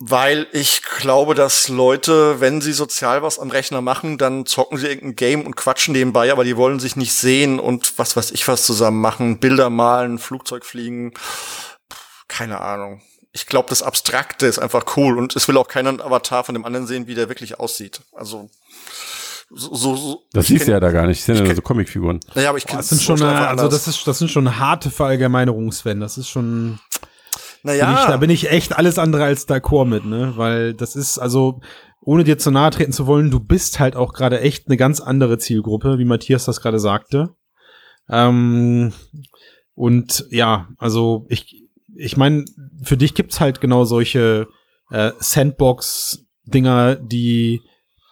Weil ich glaube, dass Leute, wenn sie sozial was am Rechner machen, dann zocken sie irgendein Game und quatschen nebenbei, aber die wollen sich nicht sehen und was weiß ich was zusammen machen, Bilder malen, Flugzeug fliegen, keine Ahnung. Ich glaube, das Abstrakte ist einfach cool und es will auch keiner einen Avatar von dem anderen sehen, wie der wirklich aussieht. Also so, so, so Das siehst du ja da gar nicht. Das sind ja so Comicfiguren. Naja, aber ich kenne Das sind schon, also das ist, das sind schon harte Verallgemeinerungen, Sven. Das ist schon, naja, bin ich, da bin ich echt alles andere als d'accord mit, ne? Weil das ist, also, ohne dir zu nahe treten zu wollen, du bist halt auch gerade echt eine ganz andere Zielgruppe, wie Matthias das gerade sagte. Ähm, und ja, also ich, ich meine, für dich gibt's halt genau solche äh, Sandbox-Dinger, die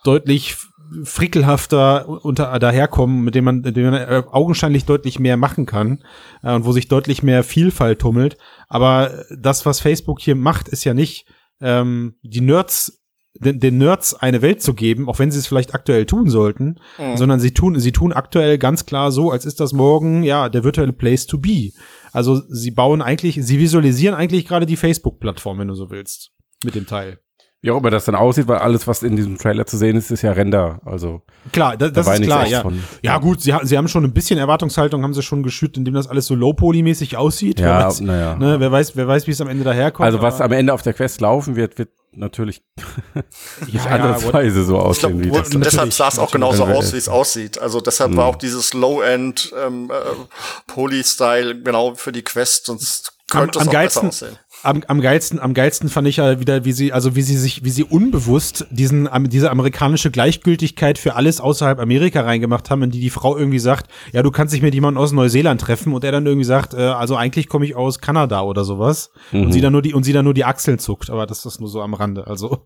deutlich frickelhafter unter daherkommen, mit denen man, mit denen man äh, augenscheinlich deutlich mehr machen kann äh, und wo sich deutlich mehr Vielfalt tummelt. Aber das, was Facebook hier macht, ist ja nicht ähm, die Nerds den, den Nerds eine Welt zu geben, auch wenn sie es vielleicht aktuell tun sollten, Mhm. sondern sie tun, sie tun aktuell ganz klar so, als ist das morgen, ja, der virtuelle Place to be. Also sie bauen eigentlich, sie visualisieren eigentlich gerade die Facebook-Plattform, wenn du so willst, mit dem Teil. Wie auch immer das dann aussieht, weil alles, was in diesem Trailer zu sehen ist, ist ja Render. Also Klar, da, das war ist klar, ja. von- Ja gut, sie, sie haben schon ein bisschen Erwartungshaltung, haben sie schon geschürt, indem das alles so low-poly-mäßig aussieht. wer ja, weiß, naja. ne, wer weiß, wer weiß, wie es am Ende daherkommt. Also was am Ende auf der Quest laufen wird, wird natürlich nicht ja, ansatzweise so aussehen wie glaub, das. und deshalb sah es auch genauso aus, wie es aussieht. Also deshalb war auch dieses Low-End ähm, äh, Poly-Style genau für die Quest, sonst könnte es am auch geilsten, besser aussehen. Am, am geilsten, am geilsten fand ich ja wieder, wie sie, also wie sie sich, wie sie unbewusst diesen, diese amerikanische Gleichgültigkeit für alles außerhalb Amerika reingemacht haben, in die die Frau irgendwie sagt, ja, du kannst dich mit jemandem aus Neuseeland treffen und er dann irgendwie sagt, äh, also eigentlich komme ich aus Kanada oder sowas und sie dann nur die, und sie dann nur die Achseln zuckt, aber das ist nur so am Rande, also,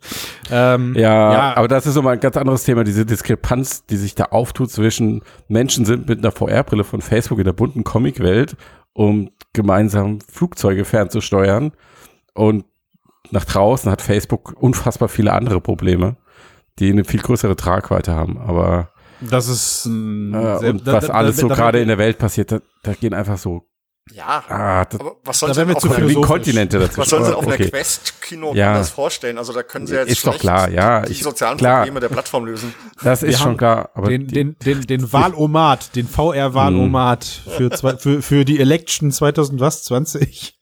ähm, Ja, Ja. aber das ist nochmal ein ganz anderes Thema, diese Diskrepanz, die sich da auftut zwischen Menschen sind mit einer VR-Brille von Facebook in der bunten Comicwelt, um gemeinsam Flugzeuge fernzusteuern. Und nach draußen hat Facebook unfassbar viele andere Probleme, die eine viel größere Tragweite haben, aber das ist, äh, und was alles so gerade in der Welt passiert, da, da gehen einfach so Ja, Ah, das, aber was sollen Da sie auf philosophisch. Kontinente dazwischen. was sollen sie auf Aber einer okay. Quest-Kino Ja. anders vorstellen? Also da können sie jetzt Ist doch klar, ja, die ich- sozialen klar. Probleme der Plattform lösen. Das ist Wir schon klar. Aber den, den, den, den Wahlomat, den VR-Wahlomat für, zwei, für, für die Election 2000 was? 20?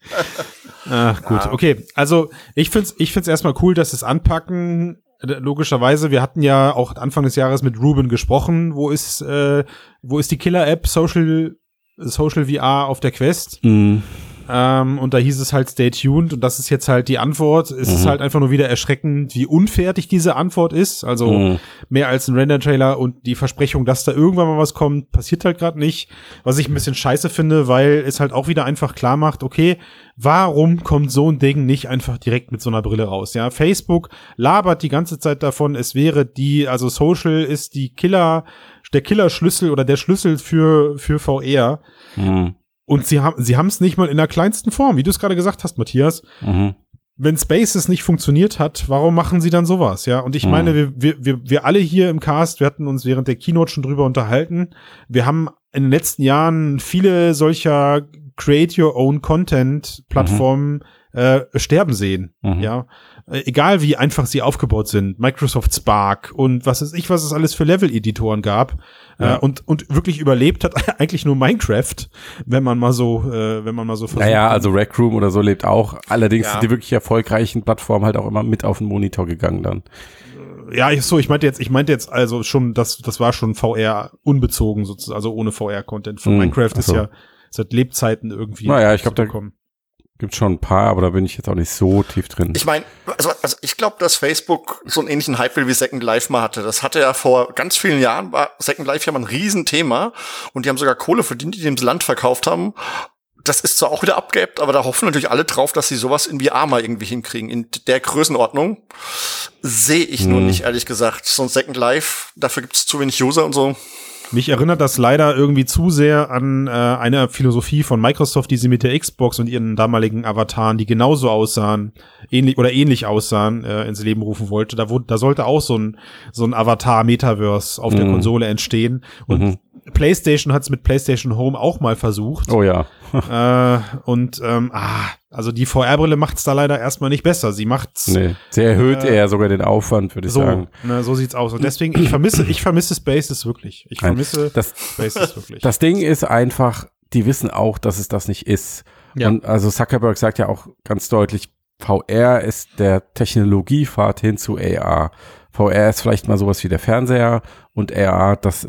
Ach, gut, okay. Also ich find's, ich find's erstmal cool, dass es anpacken. Äh, Logischerweise, wir hatten ja auch Anfang des Jahres mit Ruben gesprochen. Wo ist, äh, wo ist die Killer-App Social, Social VR auf der Quest? Mhm. Ähm, und da hieß es halt stay tuned und das ist jetzt halt die Antwort. Es ist Mhm. halt einfach nur wieder erschreckend, wie unfertig diese Antwort ist. Also Mhm. mehr als ein Render-Trailer und die Versprechung, dass da irgendwann mal was kommt, passiert halt gerade nicht. Was ich ein bisschen scheiße finde, weil es halt auch wieder einfach klar macht, okay, warum kommt so ein Ding nicht einfach direkt mit so einer Brille raus? Ja, Facebook labert die ganze Zeit davon, es wäre die, also Social ist die Killer, der Killerschlüssel oder der Schlüssel für, für VR. Mhm. Und sie haben sie haben es nicht mal in der kleinsten Form, wie du es gerade gesagt hast, Matthias. Mhm. Wenn Spaces nicht funktioniert hat, warum machen sie dann sowas? Ja, und ich Hm. meine, wir, wir, wir, wir alle hier im Cast, wir hatten uns während der Keynote schon drüber unterhalten. Wir haben in den letzten Jahren viele solcher Create Your Own Content Plattformen äh, sterben sehen. Mhm. Ja, Äh, egal wie einfach sie aufgebaut sind. Microsoft Spark und was weiß ich, was es alles für Level-Editoren gab. Ja. Äh, und, und wirklich überlebt hat eigentlich nur Minecraft, wenn man mal so, äh, wenn man mal so versucht. Naja, also Rec Room oder so lebt auch. Allerdings Ja. sind die wirklich erfolgreichen Plattformen halt auch immer mit auf den Monitor gegangen dann. Ja, ich, so, ich meinte jetzt, ich meinte jetzt also schon, das, das war schon VR unbezogen sozusagen, also ohne VR-Content. Von Hm, Minecraft ach ist so. ja seit Lebzeiten irgendwie. Naja, ich glaub, da-. Gibt schon ein paar, aber da bin ich jetzt auch nicht so tief drin. Ich meine, also, also ich glaube, dass Facebook so einen ähnlichen Hype will wie Second Life mal hatte. Das hatte ja vor ganz vielen Jahren, war Second Life ja mal ein Riesenthema und die haben sogar Kohle verdient, die dem das Land verkauft haben. Das ist zwar auch wieder abgeebbt, aber da hoffen natürlich alle drauf, dass sie sowas in VR mal irgendwie hinkriegen. In der Größenordnung sehe ich nur Hm. nicht, ehrlich gesagt. So ein Second Life, dafür gibt es zu wenig User und so. Mich erinnert das leider irgendwie zu sehr an äh, eine Philosophie von Microsoft, die sie mit der Xbox und ihren damaligen Avataren, die genauso aussahen, ähnlich oder ähnlich aussahen, äh, ins Leben rufen wollte. Da, wurde, da sollte auch so ein, so ein Avatar-Metaverse auf der Mhm. Konsole entstehen. Und Mhm. PlayStation hat es mit PlayStation Home auch mal versucht. Oh ja. Äh, und ähm, ah, also die VR-Brille macht's da leider erstmal nicht besser. Sie macht's Nee. Sie erhöht Äh, eher sogar den Aufwand, würde ich so, sagen. ne, so sieht's aus. Und deswegen, ich vermisse, ich vermisse Spaces wirklich. Ich Nein, vermisse Das, Spaces wirklich. das Ding ist einfach, die wissen auch, dass es das nicht ist. Ja. Und also Zuckerberg sagt ja auch ganz deutlich, VR ist der Technologiepfad hin zu AR. VR ist vielleicht mal sowas wie der Fernseher und AR, das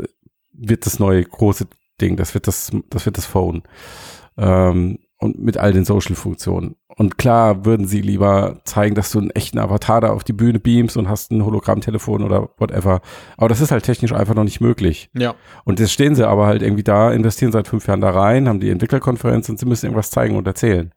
wird das neue große Ding, das wird das, das wird das Phone. Ähm, und mit all den Social-Funktionen. Und klar würden sie lieber zeigen, dass du einen echten Avatar da auf die Bühne beamst und hast ein Hologrammtelefon oder whatever. Aber das ist halt technisch einfach noch nicht möglich. ja. Und jetzt stehen sie aber halt irgendwie da, investieren seit fünf Jahren da rein, haben die Entwicklerkonferenz und sie müssen irgendwas zeigen und erzählen.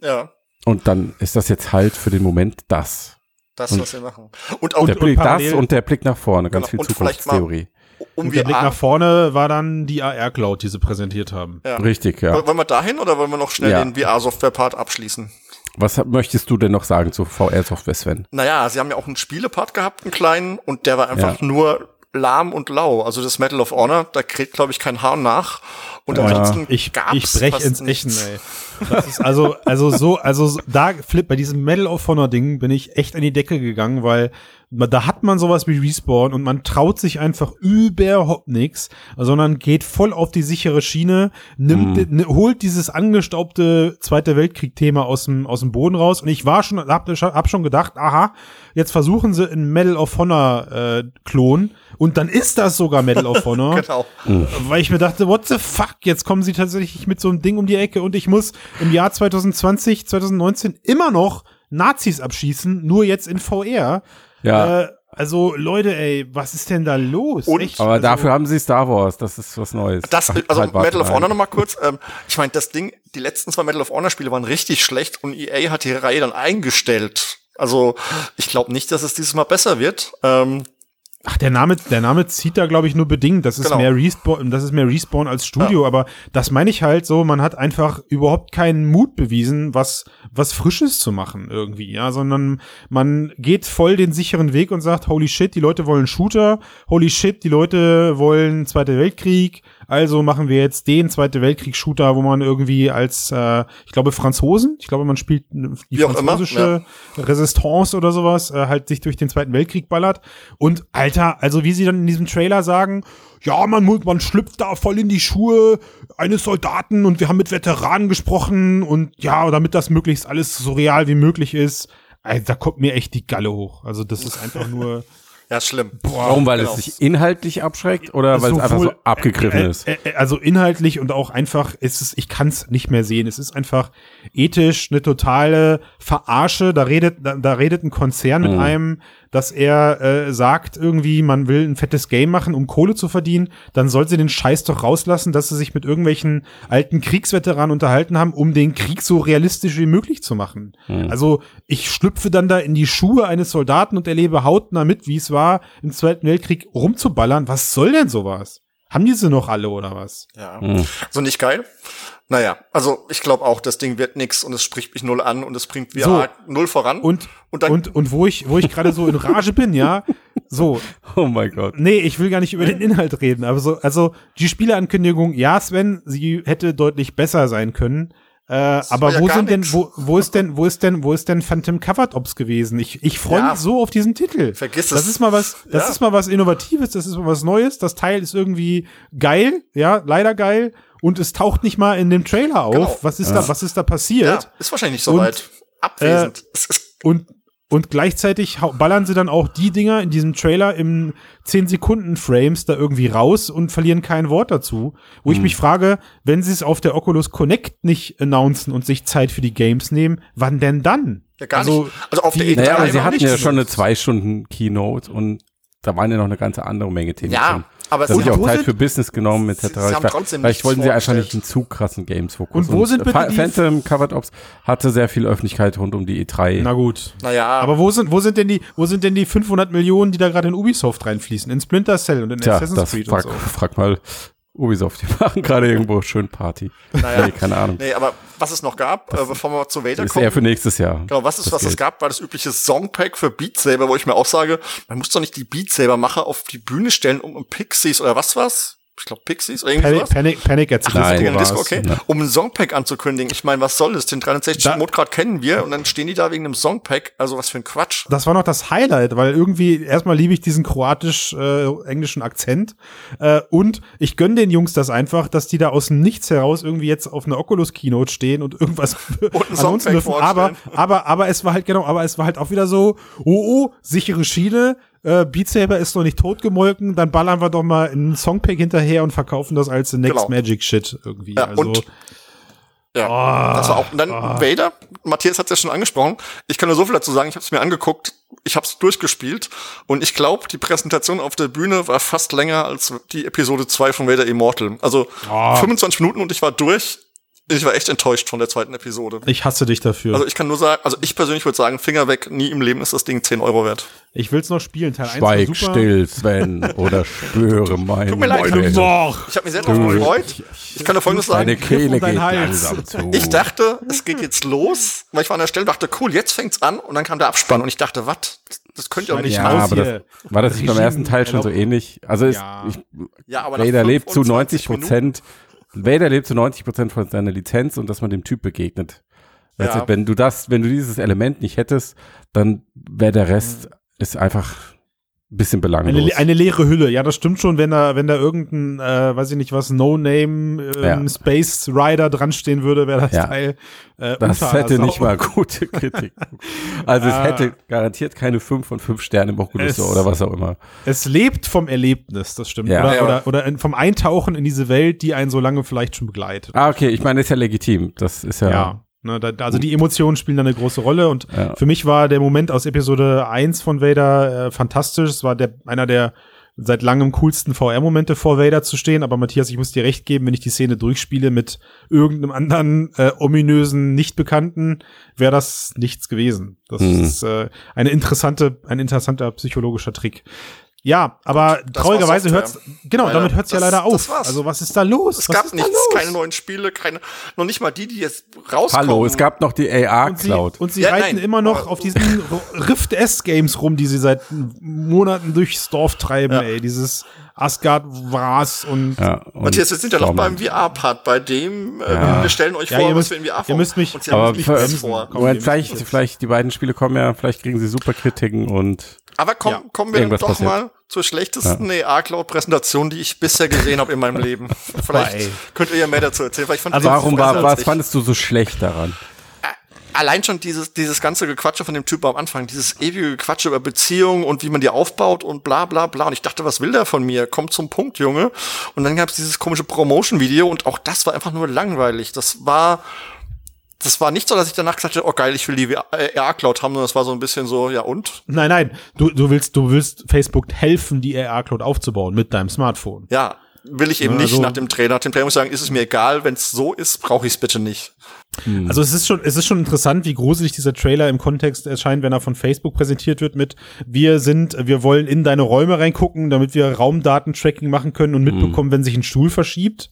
Ja, Und dann ist das jetzt halt für den Moment das. das, Und- was wir machen. Und auch der und Blick parallel- das und der Blick nach vorne, ganz Genau, viel und Zukunftstheorie. Um Und der Blick nach vorne war dann die AR-Cloud, die sie präsentiert haben. Ja. Richtig, ja. Wollen wir dahin oder wollen wir noch schnell Ja. den VR-Software-Part abschließen? Was möchtest du denn noch sagen zu VR-Software, Sven? Naja, sie haben ja auch einen Spielepart gehabt, einen kleinen, und der war einfach nur lahm und lau. Also das Medal of Honor, da kriegt, glaube ich, kein Haar nach. Und Ja, ansonsten Ich, gab's ich brech fast ins nichts. Echen, ey. Das ist also, also so, also so- da, Flip, bei diesem Medal of Honor Ding bin ich echt an die Decke gegangen, weil da hat man sowas wie Respawn und man traut sich einfach überhaupt nix, sondern geht voll auf die sichere Schiene, nimmt, Mhm. ne- holt dieses angestaubte Zweite Weltkrieg-Thema aus dem, aus dem Boden raus und ich war schon, hab, hab schon gedacht, aha, jetzt versuchen sie einen Medal of Honor äh, Klon und dann ist das sogar Medal of Honor Genau. weil ich mir dachte, what the fuck, jetzt kommen sie tatsächlich mit so einem Ding um die Ecke und ich muss im Jahr 2020, 2019 immer noch Nazis abschießen, nur jetzt in VR. Ja, Äh, also Leute, ey, was ist denn da los? Und- Echt? aber also, dafür haben sie Star Wars, das ist was Neues. Das, also halt, Medal of mal. Honor nochmal kurz. Ähm, ich meine, das Ding, die letzten zwei Medal of Honor Spiele waren richtig schlecht und EA hat die Reihe dann eingestellt. Also ich glaube nicht, dass es dieses Mal besser wird. Ähm, Ach, der Name, der Name zieht da, glaube ich, nur bedingt. Das ist Genau. mehr Respawn, das ist mehr Respawn als Studio, aber das meine ich halt so, man hat einfach überhaupt keinen Mut bewiesen, was, was Frisches zu machen irgendwie, ja, sondern man geht voll den sicheren Weg und sagt, holy shit, die Leute wollen Shooter, holy shit, die Leute wollen Zweiter Weltkrieg, also machen wir jetzt den Zweite Weltkrieg-Shooter, wo man irgendwie als, äh, ich glaube, Franzosen, ich glaube, man spielt die Wie auch immer, französische Resistance oder sowas, äh, halt sich durch den Zweiten Weltkrieg ballert. Und Alter, also wie sie dann in diesem Trailer sagen, ja, man, man schlüpft da voll in die Schuhe eines Soldaten und wir haben mit Veteranen gesprochen und ja, damit das möglichst alles so real wie möglich ist. Also, da kommt mir echt die Galle hoch. Also das ist einfach nur. Ja, schlimm. Warum? Weil genau. es sich inhaltlich abschreckt oder weil es einfach so abgegriffen äh, ist? Äh, äh, also inhaltlich und auch einfach, ist es, ich kann es nicht mehr sehen. Es ist einfach ethisch eine totale Verarsche. Da redet, da, da redet ein Konzern mit Mhm. einem, dass er äh, sagt irgendwie, man will ein fettes Game machen, um Kohle zu verdienen. Dann soll sie den Scheiß doch rauslassen, dass sie sich mit irgendwelchen alten Kriegsveteranen unterhalten haben, um den Krieg so realistisch wie möglich zu machen. Mhm. Also ich schlüpfe dann da in die Schuhe eines Soldaten und erlebe hautnah mit, wie es war, im Zweiten Weltkrieg rumzuballern. Was soll denn sowas? Haben die sie noch alle oder was? Ja. Hm. So nicht geil. Naja, also ich glaube auch, das Ding wird nix und es spricht mich null an und es bringt VR So. null voran. Und, Und dann- und, und wo ich, wo ich gerade so in Rage bin, ja, so, Oh mein Gott. nee, ich will gar nicht über den Inhalt reden, aber so, also die Spieleankündigung, ja, Sven, sie hätte deutlich besser sein können. Äh, aber ja wo sind denn, nix. wo, wo ist denn, wo ist denn, wo ist denn Phantom Covered Ops gewesen? Ich, ich freue Ja. mich so auf diesen Titel. Vergiss Das es. ist mal was, das Ja. ist mal was Innovatives, das ist mal was Neues. Das Teil ist irgendwie geil, ja, leider geil. Und es taucht nicht mal in dem Trailer auf. Genau. Was ist da, was ist da passiert? ja, ist wahrscheinlich nicht so Und, weit. Abwesend. es ist, Und, und gleichzeitig ballern sie dann auch die Dinger in diesem Trailer im 10-Sekunden-Frames da irgendwie raus und verlieren kein Wort dazu. Wo Hm. ich mich frage, wenn sie es auf der Oculus Connect nicht announcen und sich Zeit für die Games nehmen, wann denn dann? ja gar also, nicht. Also auf der wie- E3 Naja, sie hatten ja schon eine zwei Stunden Keynote und da waren ja noch eine ganze andere Menge Themen. Ja, drin. aber es Da sich auch Zeit sind- für Business genommen, etc. Sie- haben trotzdem Vielleicht wollten sie einfach nicht einen zu krassen Games-Fokus. Und wo sind bitte die- Phantom Covered Ops hatte sehr viel Öffentlichkeit rund um die E3. Na gut. Naja, Aber wo sind, wo sind denn die, wo sind denn die 500 Millionen, die da gerade in Ubisoft reinfließen? In Splinter Cell und in Tja, Assassin's das Creed frag, und so. frag mal Ubisoft. Die machen gerade irgendwo schön Party. Naja. Nee, keine Ahnung. nee, aber was es noch gab, äh, bevor wir zu Vader ist kommen. eher für nächstes Jahr. Genau, was ist, Das was es Geld. gab, war das übliche Songpack für Beat Saber, wo ich mir auch sage, man muss doch nicht die Beat Saber Macher auf die Bühne stellen, um, um Pixies oder was was? Ich glaube Pixies oder irgendwie Panic. Panic, Panic at Ach, das Nein. Disco Disco, okay. Ja. Um ein Songpack anzukündigen. Ich meine, was soll das? Den 360 Da- Mode gerade kennen wir und dann stehen die da wegen einem Songpack. Also was für ein Quatsch. Das war noch das Highlight, weil irgendwie erstmal liebe ich diesen kroatisch-englischen Akzent äh, und ich gönne den Jungs das einfach, dass die da aus dem Nichts heraus irgendwie jetzt auf einer Oculus Keynote stehen und irgendwas ein announcen Songpack dürfen. Aber, aber, aber es war halt genau, aber es war halt auch wieder so, oh, oh, sichere Schiene. Äh, Beat Saber ist noch nicht totgemolken, dann ballern wir doch mal einen Songpack hinterher und verkaufen das als the next Genau. Magic Shit irgendwie. Ja, also, und- Ja, Ah, das war auch. Und dann Vader, Matthias hat es ja schon angesprochen. Ich kann nur so viel dazu sagen, ich habe es mir angeguckt, ich habe es durchgespielt und ich glaube, die Präsentation auf der Bühne war fast länger als die Episode 2 von Vader Immortal. Also Ah. 25 Minuten und ich war durch. Ich war echt enttäuscht von der zweiten Episode. ich hasse dich dafür. Also ich kann nur sagen, also ich persönlich würde sagen, Finger weg, nie im Leben ist das Ding 10 Euro wert. ich will's noch spielen. Teil 1 Schweig war super. still, Sven, oder spüre meine Tut mir leid, Meine Doch. Ich habe mich sehr darauf gefreut. Ich kann nur folgendes Deine sagen. Kehle um deinen geht Hals. langsam zu. Ich dachte, es geht jetzt los, weil ich war an der Stelle, dachte, cool, jetzt fängt's an und dann kam der Abspann und ich dachte, was? Das könnte ja auch nicht ich ja, aber das, war das nicht beim ersten Teil schon so ähnlich? Also ist, Ja. ich, Ja, aber Vader lebt zu 90 25 Minuten- Prozent, Vader lebt zu 90 Prozent von seiner Lizenz und dass man dem Typ begegnet. Ja. wenn du das, wenn du dieses Element nicht hättest, dann wäre der Rest ist einfach ein bisschen belanglos. Eine, eine leere Hülle, ja, das stimmt schon, wenn da, wenn da irgendein, äh, weiß ich nicht was, No-Name ähm, Ja. Space Rider dran stehen würde, wäre das Ja. Teil äh, das hätte Sau. nicht mal gute Kritik. Also es Ah. hätte garantiert keine 5 von 5 Sternen im Oculus oder was auch immer. Es lebt vom Erlebnis, das stimmt. Ja. Oder, Ja. oder, oder in, vom Eintauchen in diese Welt, die einen so lange vielleicht schon begleitet. Ah, okay, ich meine, ist ja legitim. Das ist ja, Ja. Ne, da, also die Emotionen spielen da eine große Rolle und Ja. für mich war der Moment aus Episode 1 von Vader äh, fantastisch. Es war der, einer der seit langem coolsten VR-Momente vor Vader zu stehen, aber Matthias, ich muss dir recht geben, wenn ich die Szene durchspiele mit irgendeinem anderen äh, ominösen Nichtbekannten, wäre das nichts gewesen. Das Mhm. ist äh, eine interessante, ein interessanter psychologischer Trick. Ja, aber das traurigerweise war hört's, genau, Leider. damit hört's ja Das- leider das auf. war's. Also was ist da los? Es was gab nichts, los? keine neuen Spiele, keine, noch nicht mal die, die jetzt rauskommen. Hallo, es gab noch die und sie, AR-Cloud. und sie Ja, reiten nein, immer noch aber- auf diesen Rift S-Games rum, die sie seit Monaten durchs Dorf treiben, Ja. ey. Dieses Asgard Wars und Ja, und Matthias, wir sind ja noch beim VR-Part, bei dem äh, Ja. wir stellen euch Ja, vor, ihr was müsst- wir in VR ihr vor. müsst mich- und Aber für- nichts vor. Moment, wir vielleicht, jetzt- vielleicht die beiden Spiele kommen ja, vielleicht kriegen sie super Kritiken und Aber komm, Ja, kommen wir doch passiert. mal zur schlechtesten AR-Cloud-Präsentation, die ich bisher gesehen habe in meinem Leben. Vielleicht könnt ihr ja mehr dazu erzählen. Weil ich fand Also warum war, was fandest du so schlecht daran? Allein schon dieses, dieses ganze Gequatsche von dem Typ am Anfang, dieses ewige Gequatsche über Beziehungen und wie man die aufbaut und bla bla bla. Und ich dachte, was will der von mir? Kommt zum Punkt, Junge. Und dann gab es dieses komische Promotion-Video und auch das war einfach nur langweilig. Das war, das war nicht so, dass ich danach gesagt hätte, oh geil, ich will die AR-Cloud haben, sondern das war so ein bisschen so, ja und? Nein, nein, du, du willst, du willst Facebook helfen, die AR-Cloud aufzubauen mit deinem Smartphone. Ja, will ich eben Ja, nicht also- nach dem Trailer. Nach dem Trailer muss ich sagen, ist es mir egal, wenn es so ist, brauche ich es bitte nicht. Also es ist schon, es ist schon interessant, wie gruselig dieser Trailer im Kontext erscheint, wenn er von Facebook präsentiert wird mit wir sind, wir wollen in deine Räume reingucken, damit wir Raumdatentracking machen können und mitbekommen, wenn sich ein Stuhl verschiebt.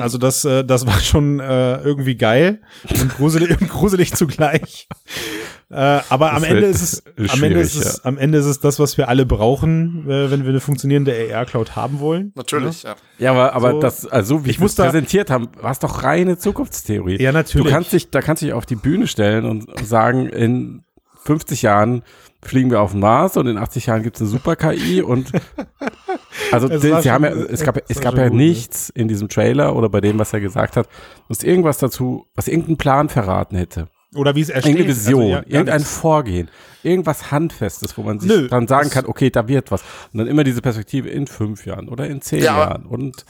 Also das, äh, das war schon äh, irgendwie geil und gruselig, und gruselig zugleich. Äh, aber am Ende ist es, am Ende ist es, am Ende ist es das, was wir alle brauchen, äh, wenn wir eine funktionierende AR-Cloud haben wollen. Natürlich, ja. Ja, aber, aber So, das, also wie ich muss es da- präsentiert haben, war es doch reine Zukunftstheorie. Ja, natürlich. Du kannst dich, da kannst du dich auf die Bühne stellen und sagen, in 50 Jahren fliegen wir auf den Mars und in 80 Jahren gibt es eine super KI und also Es sie haben ja, es gab, es gab ja gut, ne? nichts in diesem Trailer oder bei dem, was er gesagt hat, was irgendwas dazu, was irgendeinen Plan verraten hätte. Oder wie es ersteht. Irgendeine Vision, Also, ja, irgendein nichts. Vorgehen, irgendwas Handfestes, wo man sich Nö, dann sagen kann, okay, da wird was. Und dann immer diese Perspektive in fünf Jahren oder in zehn Ja, Jahren und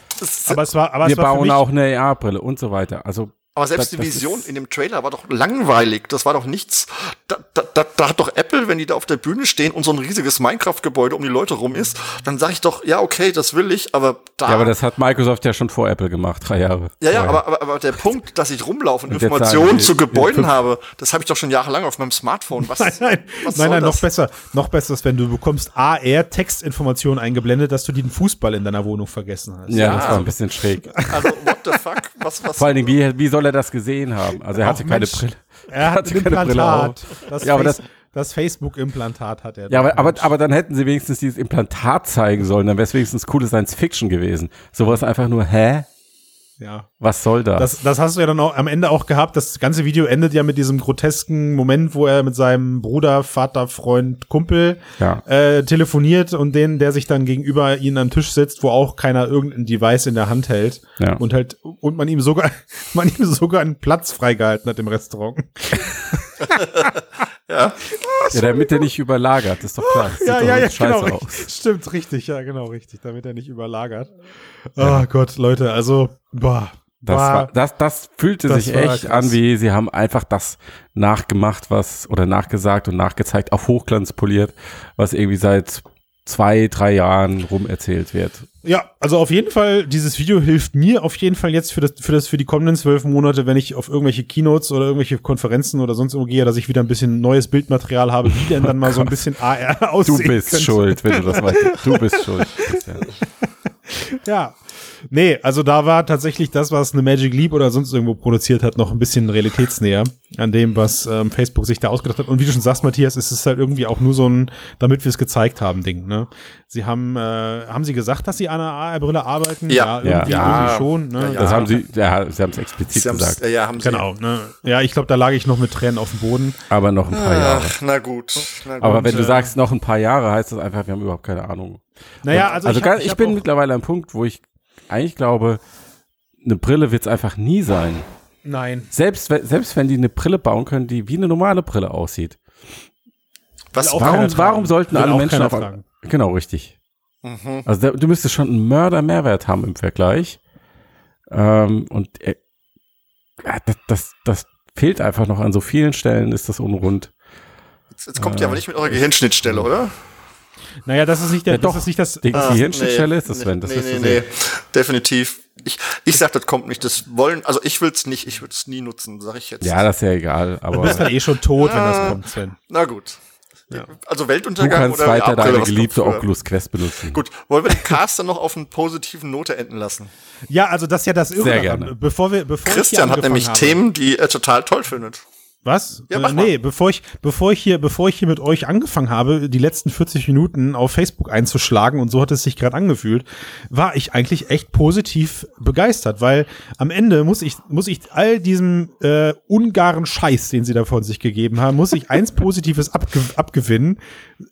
aber es war, aber wir es war bauen auch eine AR-Brille und so weiter. Also aber selbst das- die Vision in dem Trailer war doch langweilig. Das war doch nichts. Da, da, da, da hat doch Apple, wenn die da auf der Bühne stehen und so ein riesiges Minecraft-Gebäude um die Leute rum ist, dann sage ich doch, ja, okay, das will ich, aber da. Ja, aber das hat Microsoft ja schon vor Apple gemacht, drei Jahre. ja, ja, aber, aber, aber der Punkt, dass ich rumlaufe und Informationen zu Gebäuden fünf- habe, das habe ich doch schon jahrelang auf meinem Smartphone. Was, Nein, nein, was nein, nein, noch besser, noch besser ist, wenn du bekommst AR Textinformationen eingeblendet, dass du den Fußball in deiner Wohnung vergessen hast. ja, das war ein bisschen schräg. Also, the fuck? Was, was? Vor allen Dingen, wie, wie soll er das gesehen haben? Also er hatte Ach, keine Mensch. Brille. Er hatte keine Brille Implantat. Das, Ja, aber das- das Facebook-Implantat hat er. Ja, aber, aber, aber dann hätten sie wenigstens dieses Implantat zeigen sollen, dann wäre es wenigstens coole Science-Fiction gewesen. Sowas einfach nur, hä? Ja. Was soll das? Das, das hast du ja dann auch am Ende auch gehabt. Das ganze Video endet ja mit diesem grotesken Moment, wo er mit seinem Bruder, Vater, Freund, Kumpel Ja. äh, telefoniert und den, der sich dann gegenüber ihnen am Tisch sitzt, wo auch keiner irgendein Device in der Hand hält Ja. und halt und man ihm sogar man ihm sogar einen Platz freigehalten hat im Restaurant. ja. ja, damit er nicht überlagert, ist doch klar. Das sieht ja, doch ja, ja, scheiße genau. aus. Richtig. Stimmt, richtig, ja, genau, richtig, damit er nicht überlagert. Oh Gott, Leute, also, boah. Das, war- das, das fühlte das sich echt krass. an, wie sie haben einfach das nachgemacht, was, oder nachgesagt und nachgezeigt, auf Hochglanz poliert, was irgendwie seit zwei, drei Jahren rumerzählt wird. Ja, also auf jeden Fall, dieses Video hilft mir auf jeden Fall jetzt für das, für das, für die kommenden zwölf Monate, wenn ich auf irgendwelche Keynotes oder irgendwelche Konferenzen oder sonst irgendwo gehe, dass ich wieder ein bisschen neues Bildmaterial habe, wie denn dann mal so ein bisschen AR Du aussehen bist könnte. schuld, wenn du das weißt. Du bist schuld. Christian. Ja. Nee, also da war tatsächlich das, was eine Magic Leap oder sonst irgendwo produziert hat, noch ein bisschen realitätsnäher an dem, was ähm, Facebook sich da ausgedacht hat. Und wie du schon sagst, Matthias, ist es halt irgendwie auch nur so ein, damit wir es gezeigt haben, Ding. Ne? Sie haben, äh, haben sie gesagt, dass sie an einer AR-Brille arbeiten? Ja. irgendwie, Ja. irgendwie schon. Ne? Ja, ja. Das haben sie, ja, sie haben es explizit Sie gesagt. ja, ja, haben sie. Genau. Ne? Ja, ich glaube, da lag ich noch mit Tränen auf dem Boden. Aber noch ein paar Jahre. Ach, na gut. Na gut. Aber wenn du äh, sagst, noch ein paar Jahre, heißt das einfach, wir haben überhaupt keine Ahnung. Naja, also, also ich, hab, ich, hab bin mittlerweile am Punkt, wo ich eigentlich glaube, eine Brille wird es einfach nie sein. Nein. Selbst, wenn- selbst wenn die eine Brille bauen können, die wie eine normale Brille aussieht. Was, auch Warum, warum sollten Will alle auch Menschen auf tragen. Genau, richtig. Mhm. Also da, du müsstest schon einen Mörder-Mehrwert haben im Vergleich. Ähm, und äh, das, das, das fehlt einfach noch an so vielen Stellen, ist das unrund. Jetzt, jetzt kommt ihr aber nicht mit eurer Gehirnschnittstelle, oder? Naja, das ist nicht der, Ja, das doch. ist nicht das. Die, Ah, die Hirnschnittstelle nee, ist das, nee, Sven. Das nee, wirst nee, du nee, sehen. definitiv. Ich, ich sag, das kommt nicht. Das wollen, also ich will's nicht, ich würde es nie nutzen, sag ich jetzt. Ja, das ist ja egal. Du Aber bist halt eh schon tot, wenn das kommt, Sven. Na gut. Also Du Weltuntergang kannst oder weiter April, deine geliebte? Oculus Quest benutzen. Gut, wollen wir den Cast dann noch auf einer positiven Note enden lassen? Ja, also das ist ja das Irre. Sehr gerne. Bevor wir, bevor Christian hat nämlich habe, Themen, die er total toll findet. Was? Ja, äh, mach mal. nee, bevor ich, bevor ich hier, bevor ich hier mit euch angefangen habe, die letzten 40 Minuten auf Facebook einzuschlagen und so hat es sich gerade angefühlt, war ich eigentlich echt positiv begeistert, weil am Ende muss ich, muss ich all diesem äh, ungaren Scheiß, den sie da von sich gegeben haben, muss ich eins Positives abge abgewinnen.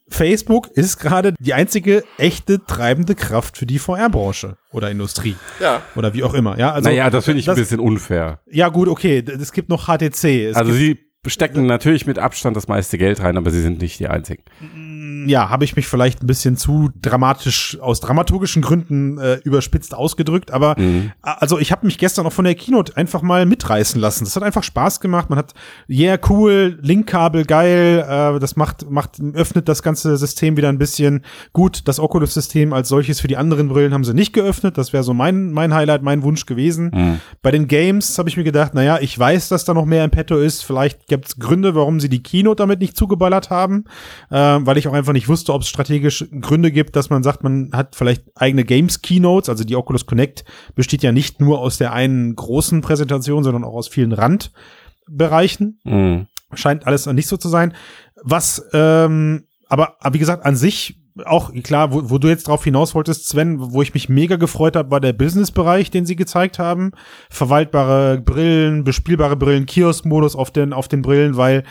Facebook ist gerade die einzige echte treibende Kraft für die VR-Branche oder Industrie Ja. oder wie auch immer. Ja, also naja, das finde ich ein das- bisschen unfair. ja gut, okay, es gibt noch HTC. Es Also gibt, sie stecken natürlich mit Abstand das meiste Geld rein, aber sie sind nicht die einzigen. Ja, habe ich mich vielleicht ein bisschen zu dramatisch aus dramaturgischen Gründen äh, überspitzt ausgedrückt, aber Mhm. also ich habe mich gestern auch von der Keynote einfach mal mitreißen lassen. Das hat einfach Spaß gemacht. Man hat yeah cool, Linkkabel geil, äh, das macht macht öffnet das ganze System wieder ein bisschen gut. Das Oculus System als solches für die anderen Brillen haben sie nicht geöffnet. Das wäre so mein mein Highlight, mein Wunsch gewesen. Mhm. Bei den Games habe ich mir gedacht, naja, ich weiß, dass da noch mehr im Petto ist. Vielleicht gibt es Gründe, warum sie die Keynote damit nicht zugeballert haben, äh, weil ich auch einfach nicht wusste, ob es strategisch Gründe gibt, dass man sagt, man hat vielleicht eigene Games-Keynotes. Also die Oculus Connect besteht ja nicht nur aus der einen großen Präsentation, sondern auch aus vielen Randbereichen Mhm. scheint alles nicht so zu sein. Was, ähm, aber, aber wie gesagt, an sich auch klar, wo, wo du jetzt drauf hinaus wolltest, Sven, wo ich mich mega gefreut habe, war der Business-Bereich, den sie gezeigt haben. Verwaltbare Brillen, bespielbare Brillen, Kiosk-Modus auf den, auf den Brillen, weil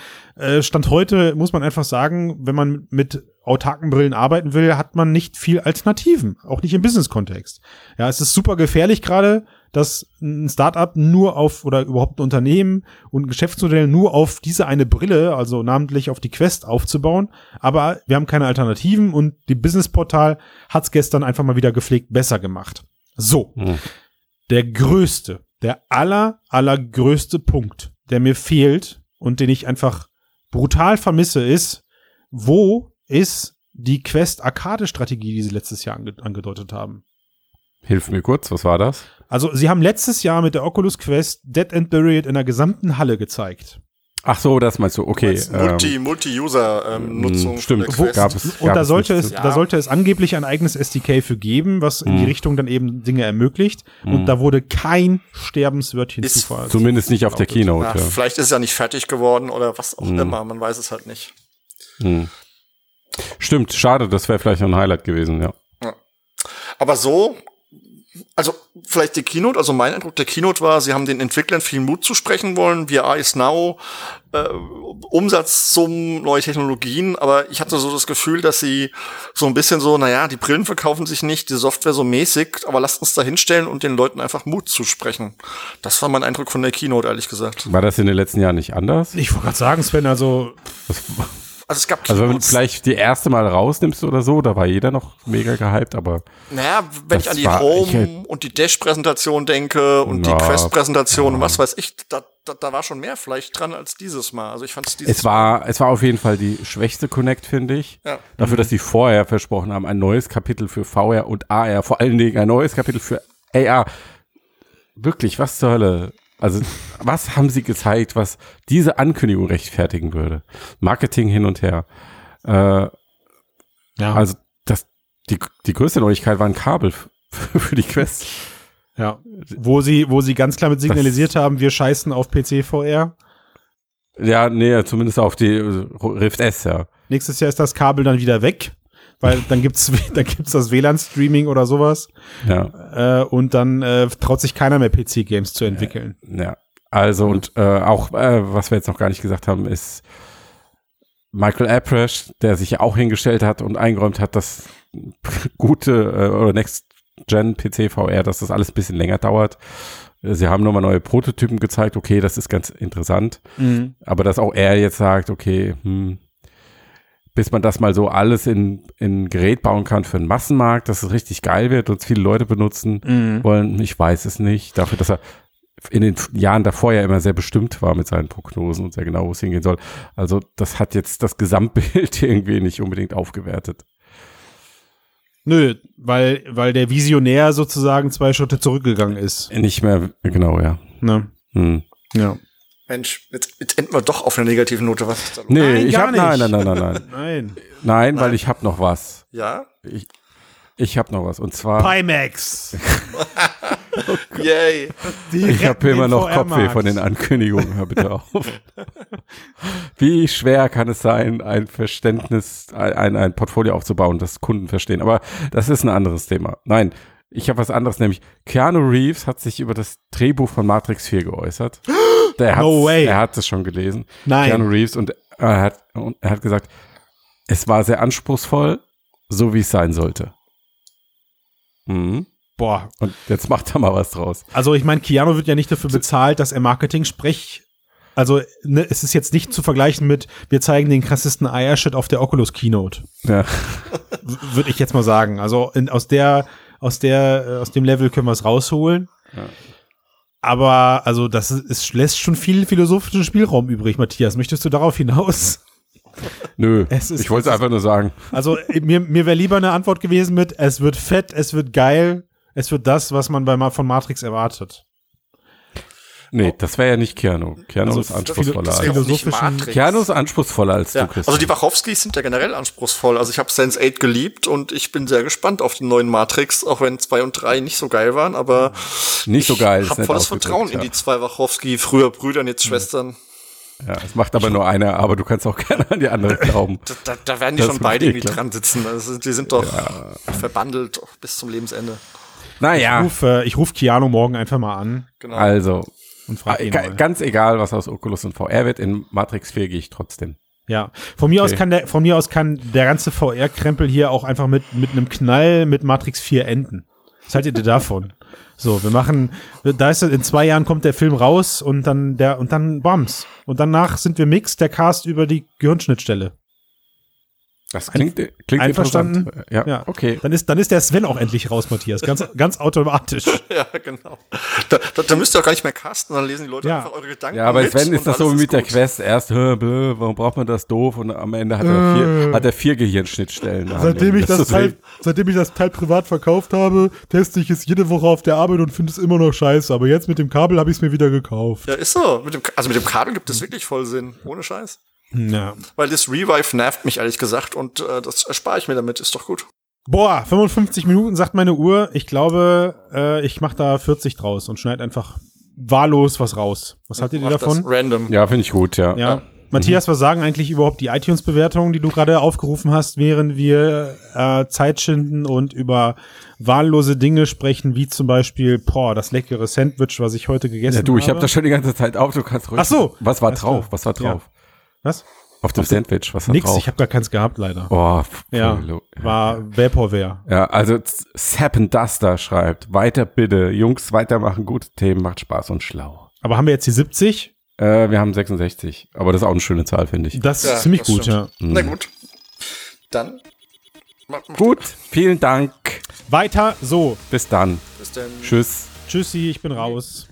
Stand heute muss man einfach sagen, wenn man mit autarken Brillen arbeiten will, hat man nicht viel Alternativen, auch nicht im Business-Kontext. Ja, es ist super gefährlich gerade, dass ein Startup nur auf oder überhaupt ein Unternehmen und ein Geschäftsmodell nur auf diese eine Brille, also namentlich auf die Quest aufzubauen. Aber wir haben keine Alternativen und die Business-Portal hat es gestern einfach mal wieder gepflegt besser gemacht. So, Mhm. der größte, der aller, allergrößte Punkt, der mir fehlt und den ich einfach brutal vermisse, ist, wo ist die Quest-Arcade-Strategie, die sie letztes Jahr ange angedeutet haben? Hilf mir kurz, was war das? Also, sie haben letztes Jahr mit der Oculus Quest Dead and Buried in der gesamten Halle gezeigt. Ach so, das meinst du, okay. Multi, Multi-User-Nutzung. ähm, stimmt, der Quest. gab es. Und gab da sollte es, Ja. da sollte es angeblich ein eigenes SDK für geben, was in die Mhm. Richtung dann eben Dinge ermöglicht. Und da wurde kein Sterbenswörtchen Ist Zumindest nicht auf der Keynote, Ja, ja. Vielleicht ist es ja nicht fertig geworden oder was auch Mhm. immer, man weiß es halt nicht. Mhm. Stimmt, schade, das wäre vielleicht noch ein Highlight gewesen, ja. Aber so, also vielleicht die Keynote, also mein Eindruck der Keynote war, sie haben den Entwicklern viel Mut zu sprechen wollen, VR is now, äh, Umsatzsummen, neue Technologien, aber ich hatte so das Gefühl, dass sie so ein bisschen so, naja, die Brillen verkaufen sich nicht, die Software so mäßig, aber lasst uns da hinstellen und den Leuten einfach Mut zusprechen. Das war mein Eindruck von der Keynote, ehrlich gesagt. War das in den letzten Jahren nicht anders? Ich wollte gerade sagen, Sven, also Also es gab Also wenn du Keynotes. vielleicht die erste Mal rausnimmst oder so, da war jeder noch mega gehypt, aber Naja, wenn ich an die Home und die Dash-Präsentation denke und Ja, die Quest-Präsentation und was weiß ich, da, da, da war schon mehr vielleicht dran als dieses Mal. Also ich fand es dieses es war, es war auf jeden Fall die schwächste Connect, finde ich. Ja. Dafür, dass sie vorher versprochen haben, ein neues Kapitel für VR und AR, vor allen Dingen ein neues Kapitel für AR. Wirklich, was zur Hölle? Also, was haben sie gezeigt, was diese Ankündigung rechtfertigen würde? Marketing hin und her. Äh, ja, also, das, die, die größte Neuigkeit war ein Kabel für die Quest. ja, wo sie, wo sie ganz klar mit signalisiert haben, wir scheißen auf PC VR. Ja, nee, zumindest auf die äh, Rift S, ja. Nächstes Jahr ist das Kabel dann wieder weg, weil dann gibt's, dann gibt's das WLAN-Streaming oder sowas. Ja. Äh, und dann äh, traut sich keiner mehr PC-Games zu entwickeln. Ja, also und äh, auch, äh, was wir jetzt noch gar nicht gesagt haben, ist Michael Apresh, der sich ja auch hingestellt hat und eingeräumt hat, dass gute äh, oder Next-Gen PC VR, dass das alles ein bisschen länger dauert. Äh, Sie haben nochmal neue Prototypen gezeigt, okay, das ist ganz interessant. Aber dass auch er jetzt sagt, okay, hm, bis man das mal so alles in, in ein Gerät bauen kann für einen Massenmarkt, dass es richtig geil wird und viele Leute benutzen Mhm. wollen, ich weiß es nicht. Dafür, dass er in den Jahren davor ja immer sehr bestimmt war mit seinen Prognosen und sehr genau, wo es hingehen soll. Also das hat jetzt das Gesamtbild irgendwie nicht unbedingt aufgewertet. Nö, weil, weil der Visionär sozusagen zwei Schritte zurückgegangen ist. Nicht mehr, genau, ja. Ne? Hm. Ja. Mensch, jetzt, jetzt enden wir doch auf einer negativen Note. Was ist da los? Nee, Nein, ich gar hab, nein, nicht. nein, nein, nein, nein. Nein. Nein, weil ich hab noch was. Ja? Ich, ich hab noch was. Und zwar, Pimax. Yay. Die ich habe immer noch. Kopfweh von den Ankündigungen. Hör bitte auf. Wie schwer kann es sein, ein Verständnis, ein, ein Portfolio aufzubauen, das Kunden verstehen? Aber das ist ein anderes Thema. Nein, ich habe was anderes, nämlich Keanu Reeves hat sich über das Drehbuch von Matrix 4 geäußert. Der No way. Er hat es schon gelesen. Nein. Keanu Reeves und er hat, und er hat gesagt, es war sehr anspruchsvoll, so wie es sein sollte. Mhm. Boah. Und jetzt macht er mal was draus. Also ich meine, Keanu wird ja nicht dafür bezahlt, dass er Marketing sprech. Also ne, es ist jetzt nicht zu vergleichen mit, wir zeigen den krassesten Eiershit auf der Oculus Keynote. Ja. Würde ich jetzt mal sagen. Also in, aus der, aus der, äh, aus dem Level können wir es rausholen. Ja. Aber also das ist, es lässt schon viel philosophischen Spielraum übrig, Matthias. Möchtest du darauf hinaus? Nö, Es ist- ich wollte es einfach nur sagen. Also mir, mir wäre lieber eine Antwort gewesen mit, es wird fett, es wird geil, es wird das, was man bei von Matrix erwartet. Nee, das wäre ja nicht Keanu. Keanu Also ist anspruchsvoller Das das- als. auch nicht Matrix. Keanu ist anspruchsvoller als Ja, du, Christian. also die Wachowskis sind ja generell anspruchsvoll. Also ich habe Sense 8 geliebt und ich bin sehr gespannt auf den neuen Matrix, auch wenn 2 und 3 nicht so geil waren, aber nicht so geil. ich habe volles Vertrauen ja. in die zwei Wachowski, früher Brüder und jetzt Schwestern. Ja, es macht aber nur einer, aber du kannst auch gerne an die andere glauben. Da, da, da werden die Das schon beide eh irgendwie dran sitzen. Also die sind doch verbandelt bis zum Lebensende. Naja, Ich rufe äh, ich ruf Keanu morgen einfach mal an Genau. also, und frage ihn ga- mal. ganz egal, was aus Oculus und VR wird, in Matrix 4 gehe ich trotzdem. Ja, von mir aus Okay. kann der, von mir aus kann der ganze VR-Krempel hier auch einfach mit, mit einem Knall mit Matrix 4 enden. Was haltet ihr davon? So, wir machen, da ist in zwei Jahren kommt der Film raus und dann der, und dann Bams. Und danach sind wir mixed, der Cast über die Gehirnschnittstelle. Das klingt, klingt Einverstanden? Ja, Ja, okay. Dann ist, dann ist der Sven auch endlich raus, Matthias. Ganz, ganz automatisch. Ja, genau. Da, da, da müsst ihr auch gar nicht mehr casten, dann lesen die Leute Ja. einfach eure Gedanken. Ja, aber mit Sven ist das so alles mit der gut. Quest. Erst, hä, bläh, warum braucht man das doof? Und am Ende hat er vier, hat er vier Gehirnschnittstellen. Seitdem ich, das ist Teil, seitdem ich das Teil privat verkauft habe, teste ich es jede Woche auf der Arbeit und finde es immer noch scheiße. Aber jetzt mit dem Kabel habe ich es mir wieder gekauft. Ja, ist so. Mit dem, also mit dem Kabel gibt es wirklich voll Sinn. Ohne Scheiß. Ja. Weil das Revive nervt mich ehrlich gesagt und äh, das erspare ich mir damit. Ist doch gut. Boah, 55 Minuten sagt meine Uhr. Ich glaube, äh, ich mache da 40 draus und schneide einfach wahllos was raus. Was haltet ihr Mach das davon? Random. Ja, finde ich gut, ja. Ja. Matthias, was sagen eigentlich überhaupt die iTunes-Bewertungen, die du gerade aufgerufen hast, während wir äh, Zeit schinden und über wahllose Dinge sprechen, wie zum Beispiel, boah, das leckere Sandwich, was ich heute gegessen Ja, du, ich habe. habe das schon die ganze Zeit auf, du kannst ruhig. Ach so. Was war drauf? Was war drauf? Was? Auf dem Sandwich, was war Nix, drauf? ich habe gar keins gehabt, leider. oh, ja, war Vaporware. Ja, also Sap Duster schreibt, weiter bitte, Jungs, weitermachen, gute Themen, macht Spaß und schlau. Aber haben wir jetzt die 70? Äh, wir haben 66, aber das ist auch eine schöne Zahl, finde ich. Das Ja, ist ziemlich das gut, stimmt. ja. Na gut. Dann. Mach, mach Gut, vielen Dank. Weiter so. Bis dann. Bis dann. Tschüss. Tschüssi, ich bin raus.